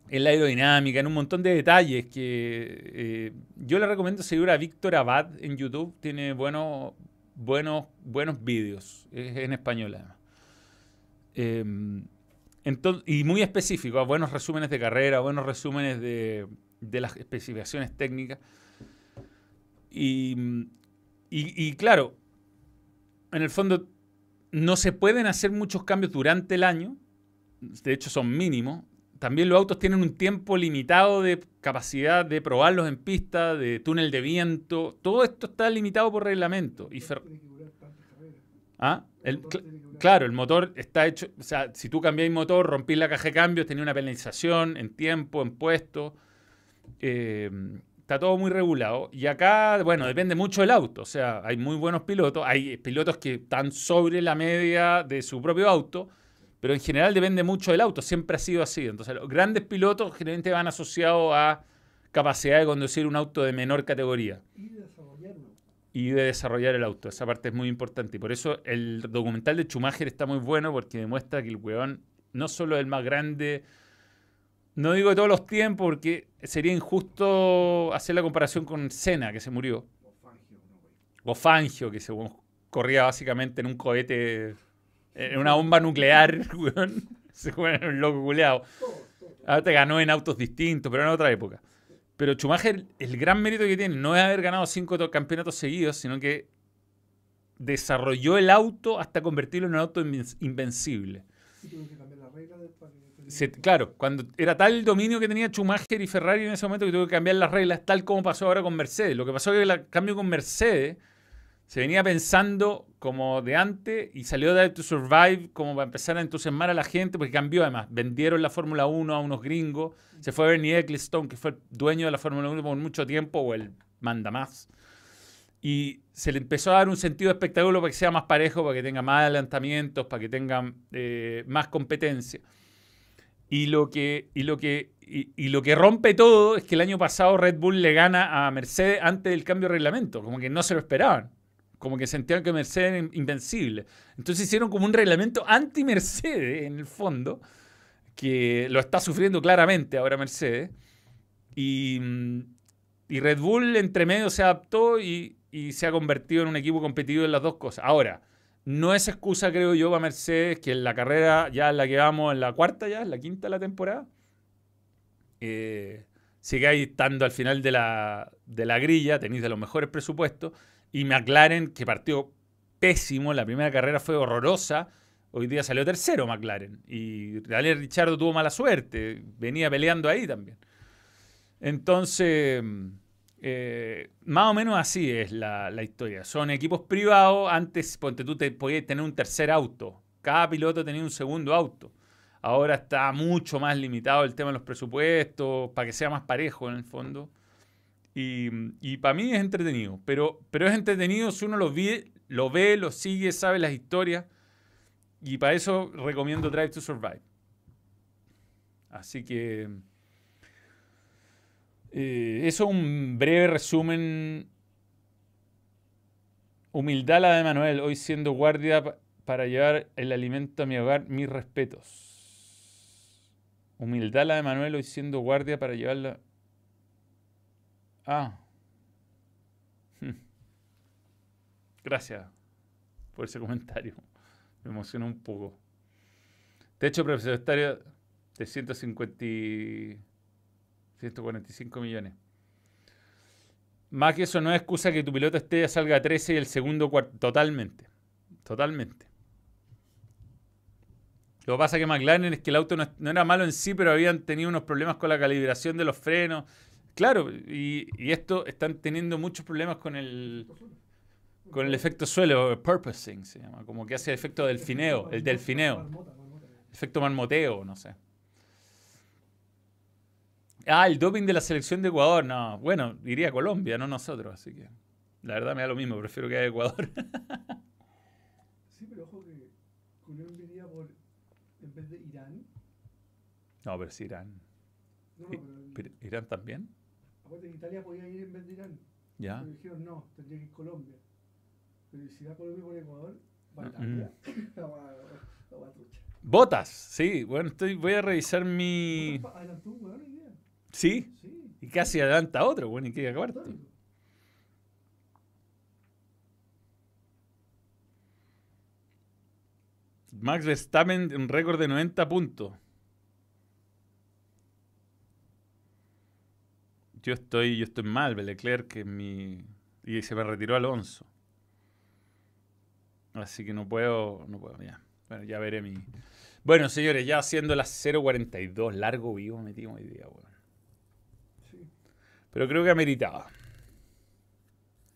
en la aerodinámica, en un montón de detalles que eh, yo le recomiendo seguir a Víctor Abad en YouTube, tiene buenos, buenos, buenos vídeos, en español además. Eh, enton- y muy específico, buenos resúmenes de carrera, buenos resúmenes de, de las especificaciones técnicas. Y, y- claro, en el fondo no se pueden hacer muchos cambios durante el año, de hecho son mínimos. También los autos tienen un tiempo limitado de capacidad de probarlos en pista, de túnel de viento. Todo esto está limitado por reglamento. Y Tiene que durar tantas carreras. ¿Ah? El- claro, el motor está hecho. O sea, si tú cambiáis motor, rompís la caja de cambios, tenía una penalización en tiempo, en puesto. eh, está todo muy regulado. Y acá, bueno, depende mucho del auto. O sea, hay muy buenos pilotos. Hay pilotos que están sobre la media de su propio auto. Pero en general depende mucho del auto. Siempre ha sido así. Entonces, los grandes pilotos generalmente van asociados a capacidad de conducir un auto de menor categoría Y. y de desarrollar el auto. Esa parte es muy importante. Y por eso el documental de Schumacher está muy bueno porque demuestra que el weón no solo es el más grande, no digo de todos los tiempos porque sería injusto hacer la comparación con Senna, que se murió, O Fangio, que se corría básicamente en un cohete, en una bomba nuclear, <laughs> weón. Se juega en un loco culeado. Ahora te ganó en autos distintos, pero en otra época. Pero Schumacher, el gran mérito que tiene no es haber ganado cinco to- campeonatos seguidos, sino que desarrolló el auto hasta convertirlo en un auto inven- invencible. Que cambiar la regla Se- claro, cuando era tal el dominio que tenía Schumacher y Ferrari en ese momento que tuvo que cambiar las reglas, tal como pasó ahora con Mercedes. Lo que pasó es que el cambio con Mercedes se venía pensando como de antes y salió Drive to Survive como para empezar a entusiasmar a la gente, porque cambió además. Vendieron la Fórmula 1 a unos gringos. Se fue Bernie Ecclestone, que fue el dueño de la Fórmula 1 por mucho tiempo, o el manda más. Y se le empezó a dar un sentido de espectáculo para que sea más parejo, para que tenga más adelantamientos, para que tenga eh, más competencia. Y lo que, y, lo que, y, y lo que rompe todo es que el año pasado Red Bull le gana a Mercedes antes del cambio de reglamento, como que no se lo esperaban. Como que sentían que Mercedes era in- invencible. Entonces hicieron como un reglamento anti-Mercedes, en el fondo, que lo está sufriendo claramente ahora Mercedes. Y, mm, Red Bull entre medio se adaptó y, y se ha convertido en un equipo competitivo en las dos cosas. Ahora, no es excusa, creo yo, para Mercedes, que en la carrera ya en la que vamos, en la cuarta ya, en la quinta de la temporada, eh, sigáis estando al final de la, de la grilla, tenéis de los mejores presupuestos, y McLaren, que partió pésimo, la primera carrera fue horrorosa, hoy día salió tercero McLaren, y Daniel Richardo tuvo mala suerte, venía peleando ahí también. Entonces, eh, más o menos así es la, la historia. Son equipos privados. Antes, ponte tú, te podías tener un tercer auto. Cada piloto tenía un segundo auto. Ahora está mucho más limitado el tema de los presupuestos, para que sea más parejo en el fondo. Y, para mí es entretenido. Pero, pero es entretenido si uno lo, ve, lo sigue, sabe las historias. Y para eso recomiendo Drive to Survive. Así que... Eh, eso es un breve resumen. Humildad la de Manuel, hoy siendo guardia pa- para llevar el alimento a mi hogar, mis respetos. Humildad la de Manuel, hoy siendo guardia para llevarla. Ah. <laughs> Gracias por ese comentario. Me emocionó un poco. Techo presupuestario de 150 y 145 millones. Más que eso no es excusa que tu piloto esté salga a 13 y el segundo cuarto. Totalmente. Totalmente. Lo que pasa que McLaren es que el auto no, no era malo en sí, pero habían tenido unos problemas con la calibración de los frenos. Claro, y, y esto están teniendo muchos problemas con el, con el efecto suelo, purposing se llama, como que hace el efecto del fineo, el delfineo, efecto marmoteo, no sé. Ah, el doping de la selección de Ecuador, no, bueno, iría a Colombia, no nosotros, así que la verdad me da lo mismo, prefiero que haya Ecuador. <laughs> Sí, pero ojo que Culión venía por. En vez de Irán. No, pero si Irán. No, no, I- pero. el- pero ¿Irán también? Acuérdate que Italia podía ir en vez de Irán. Ya. Pero dijeron no, tendría que ir Colombia. Pero si va Colombia por Ecuador, va Italia. <laughs> La va- la va trucha. Botas, sí, bueno, estoy, voy a revisar mi... Adelantó un weón día. Sí, Sí. y casi adelanta otro, bueno, y cuarto. histórico. Max Verstappen, un récord de 90 puntos. Yo estoy, yo estoy mal, Leclerc, que mi. Y se me retiró Alonso. Así que no puedo. No puedo, ya. Bueno, ya veré mi. Bueno, señores, ya haciendo las 0.42, largo vivo metimos hoy día, weón. Sí. Pero creo que ameritaba.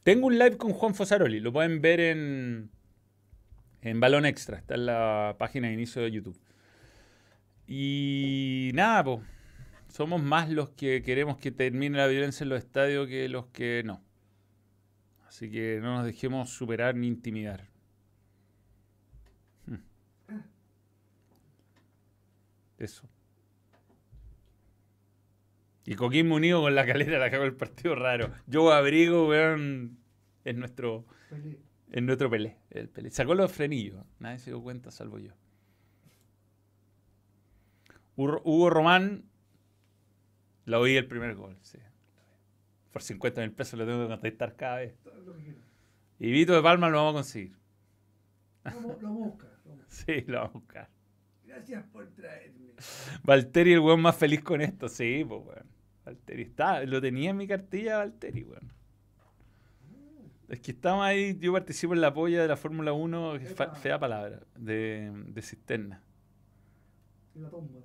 Tengo un live con Juan Fosaroli, lo pueden ver en, en Balón Extra, está en la página de inicio de YouTube. Y nada, pues, somos más los que queremos que termine la violencia en los estadios que los que no. Así que no nos dejemos superar ni intimidar. Hmm. Eso. Y Coquimbo unido con la calera la cagó el partido raro. Yo abrigo, weón, es nuestro, es nuestro Pelé, el Pelé. Sacó los frenillos, nadie se dio cuenta, salvo yo. Hugo Román, lo oí el primer gol, sí. Por 50 mil pesos lo tengo que contestar cada vez. Y Vito de Palma lo vamos a conseguir. Lo lo vamos a buscar. Sí, lo vamos a buscar. Gracias por traerme. Valtteri, el weón más feliz con esto, sí, pues weón. Valtteri está, lo tenía en mi cartilla Valtteri, weón. Es que estamos ahí, yo participo en la polla de la Fórmula 1, que es fa- Epa. fea palabra, de, de cisterna. En la tumba.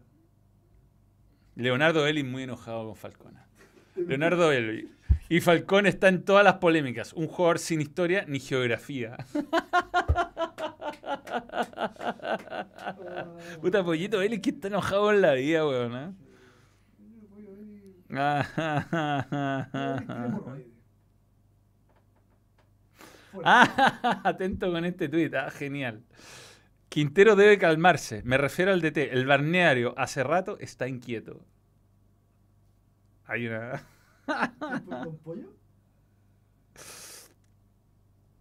Leonardo Belli muy enojado con Falcona. Leonardo Belli. Y Falcón está en todas las polémicas. Un jugador sin historia ni geografía. <laughs> Puta pollito Belli que está enojado con la vida, weón. ¿eh? Ah. <laughs> Ah, <laughs> atento con este tuit, ah, genial. Quintero debe calmarse. Me refiero al DT. El balneario hace rato está inquieto. Hay una. ¿Con pollo?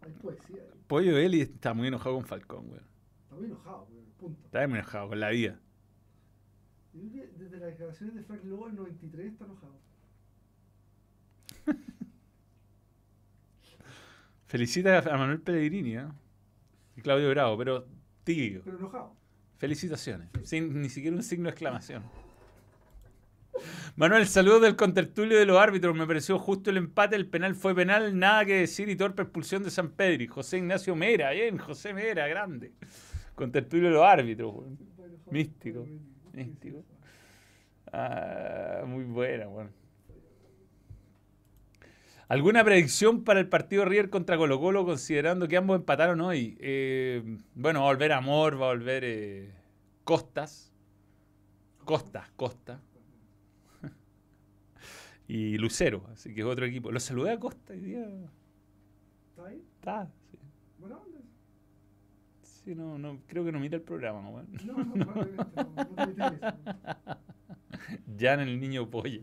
Hay poesía. ahí. Pollo Eli está muy enojado con Falcón, weón. Está muy enojado, weón, punto. Está muy enojado con la vida. Desde las declaraciones de Frank Lobo en 93 está enojado. <laughs> Felicita a Manuel Pellegrini, ¿eh? Y Claudio Bravo, pero tibio. Pero enojado. Felicitaciones. Sin ni siquiera un signo de exclamación. Manuel, saludos del contertulio de los árbitros. Me pareció justo el empate. El penal fue penal. Nada que decir. Y torpe expulsión de San Pedri. José Ignacio Mera. Bien, José Mera, grande. Contertulio de los árbitros. Místico, Pero, ¿por qué místico. Ah, muy buena, bueno. ¿Alguna predicción para el partido River contra Colo Colo considerando que ambos empataron hoy? Eh, bueno, va a volver Amor, va a volver eh, Costas. Costas, Costa. y Lucero, así que es otro equipo. Lo saludé a Costa hoy día. ¿Está ahí? Está, sí. Buena onda. Sí, no, no, creo que no mira el programa, weón. No, no, no, no interesa. Jan el niño polla.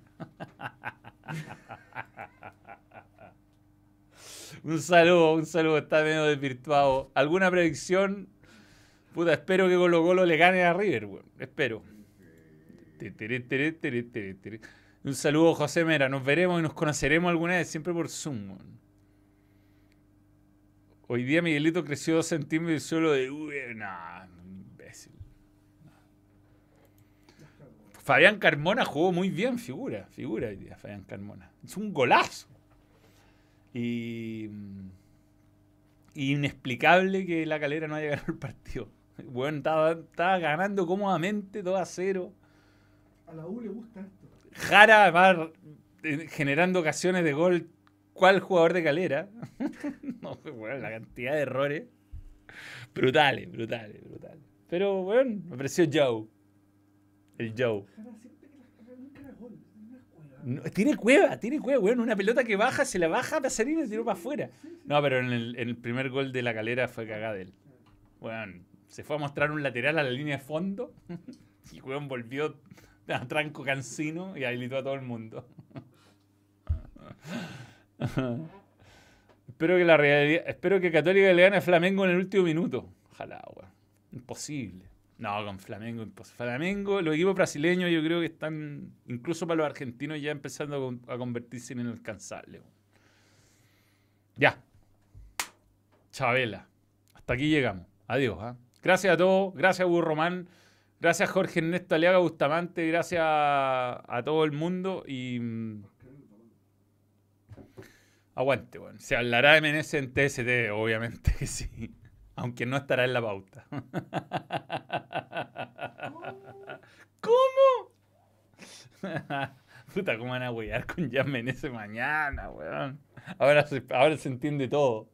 Un saludo, un saludo, está medio desvirtuado. ¿Alguna predicción? Puta, espero que Colo Colo le gane a River, weón. Espero. Un saludo, José Mera. Nos veremos y nos conoceremos alguna vez, siempre por Zoom. weón. Hoy día Miguelito creció dos centímetros y solo de... Uy, nah, imbécil. Fabián Carmona jugó muy bien, figura, figura hoy día, Fabián Carmona. Es un golazo. Y. y inexplicable que la calera no haya <laughs> ganado el partido. Bueno, estaba, estaba ganando cómodamente 2 a 0. A la U le gusta esto. Jara va eh, generando ocasiones de gol. ¿Cuál jugador de calera? <laughs> no, bueno, la cantidad de errores. Brutales, brutales, brutales. Pero, bueno, me pareció Joe. El Joe. Jara que las caga nunca era gol. Tiene cueva, tiene cueva, weón. Una pelota que baja, se la baja para salir y tiró para afuera. No, pero en el, primer gol de la calera fue cagada él. Weón, se fue a mostrar un lateral a la línea de fondo <laughs> y weón volvió a tranco cansino y habilitó a todo el mundo. <laughs> espero que la realidad, espero que Católica le gane a Flamengo en el último minuto. Ojalá, weón. Imposible. No, con Flamengo, imposible. Flamengo, los equipos brasileños yo creo que están, incluso para los argentinos, ya empezando a con- a, convertirse en inalcanzables. Ya. Chabela. Hasta aquí llegamos. Adiós. ¿ah? Gracias a todos. Gracias a Hugo Román. Gracias Jorge Ernesto Aliaga Bustamante. Gracias a, a todo el mundo. Y. mm, Aguante, bueno. Se hablará de Menezes en TST, obviamente que sí. Aunque no estará en la pauta. <laughs> ¿Cómo? <laughs> Puta, ¿cómo van a huear con Jan Menezes mañana, weón? Ahora se, ahora se entiende todo.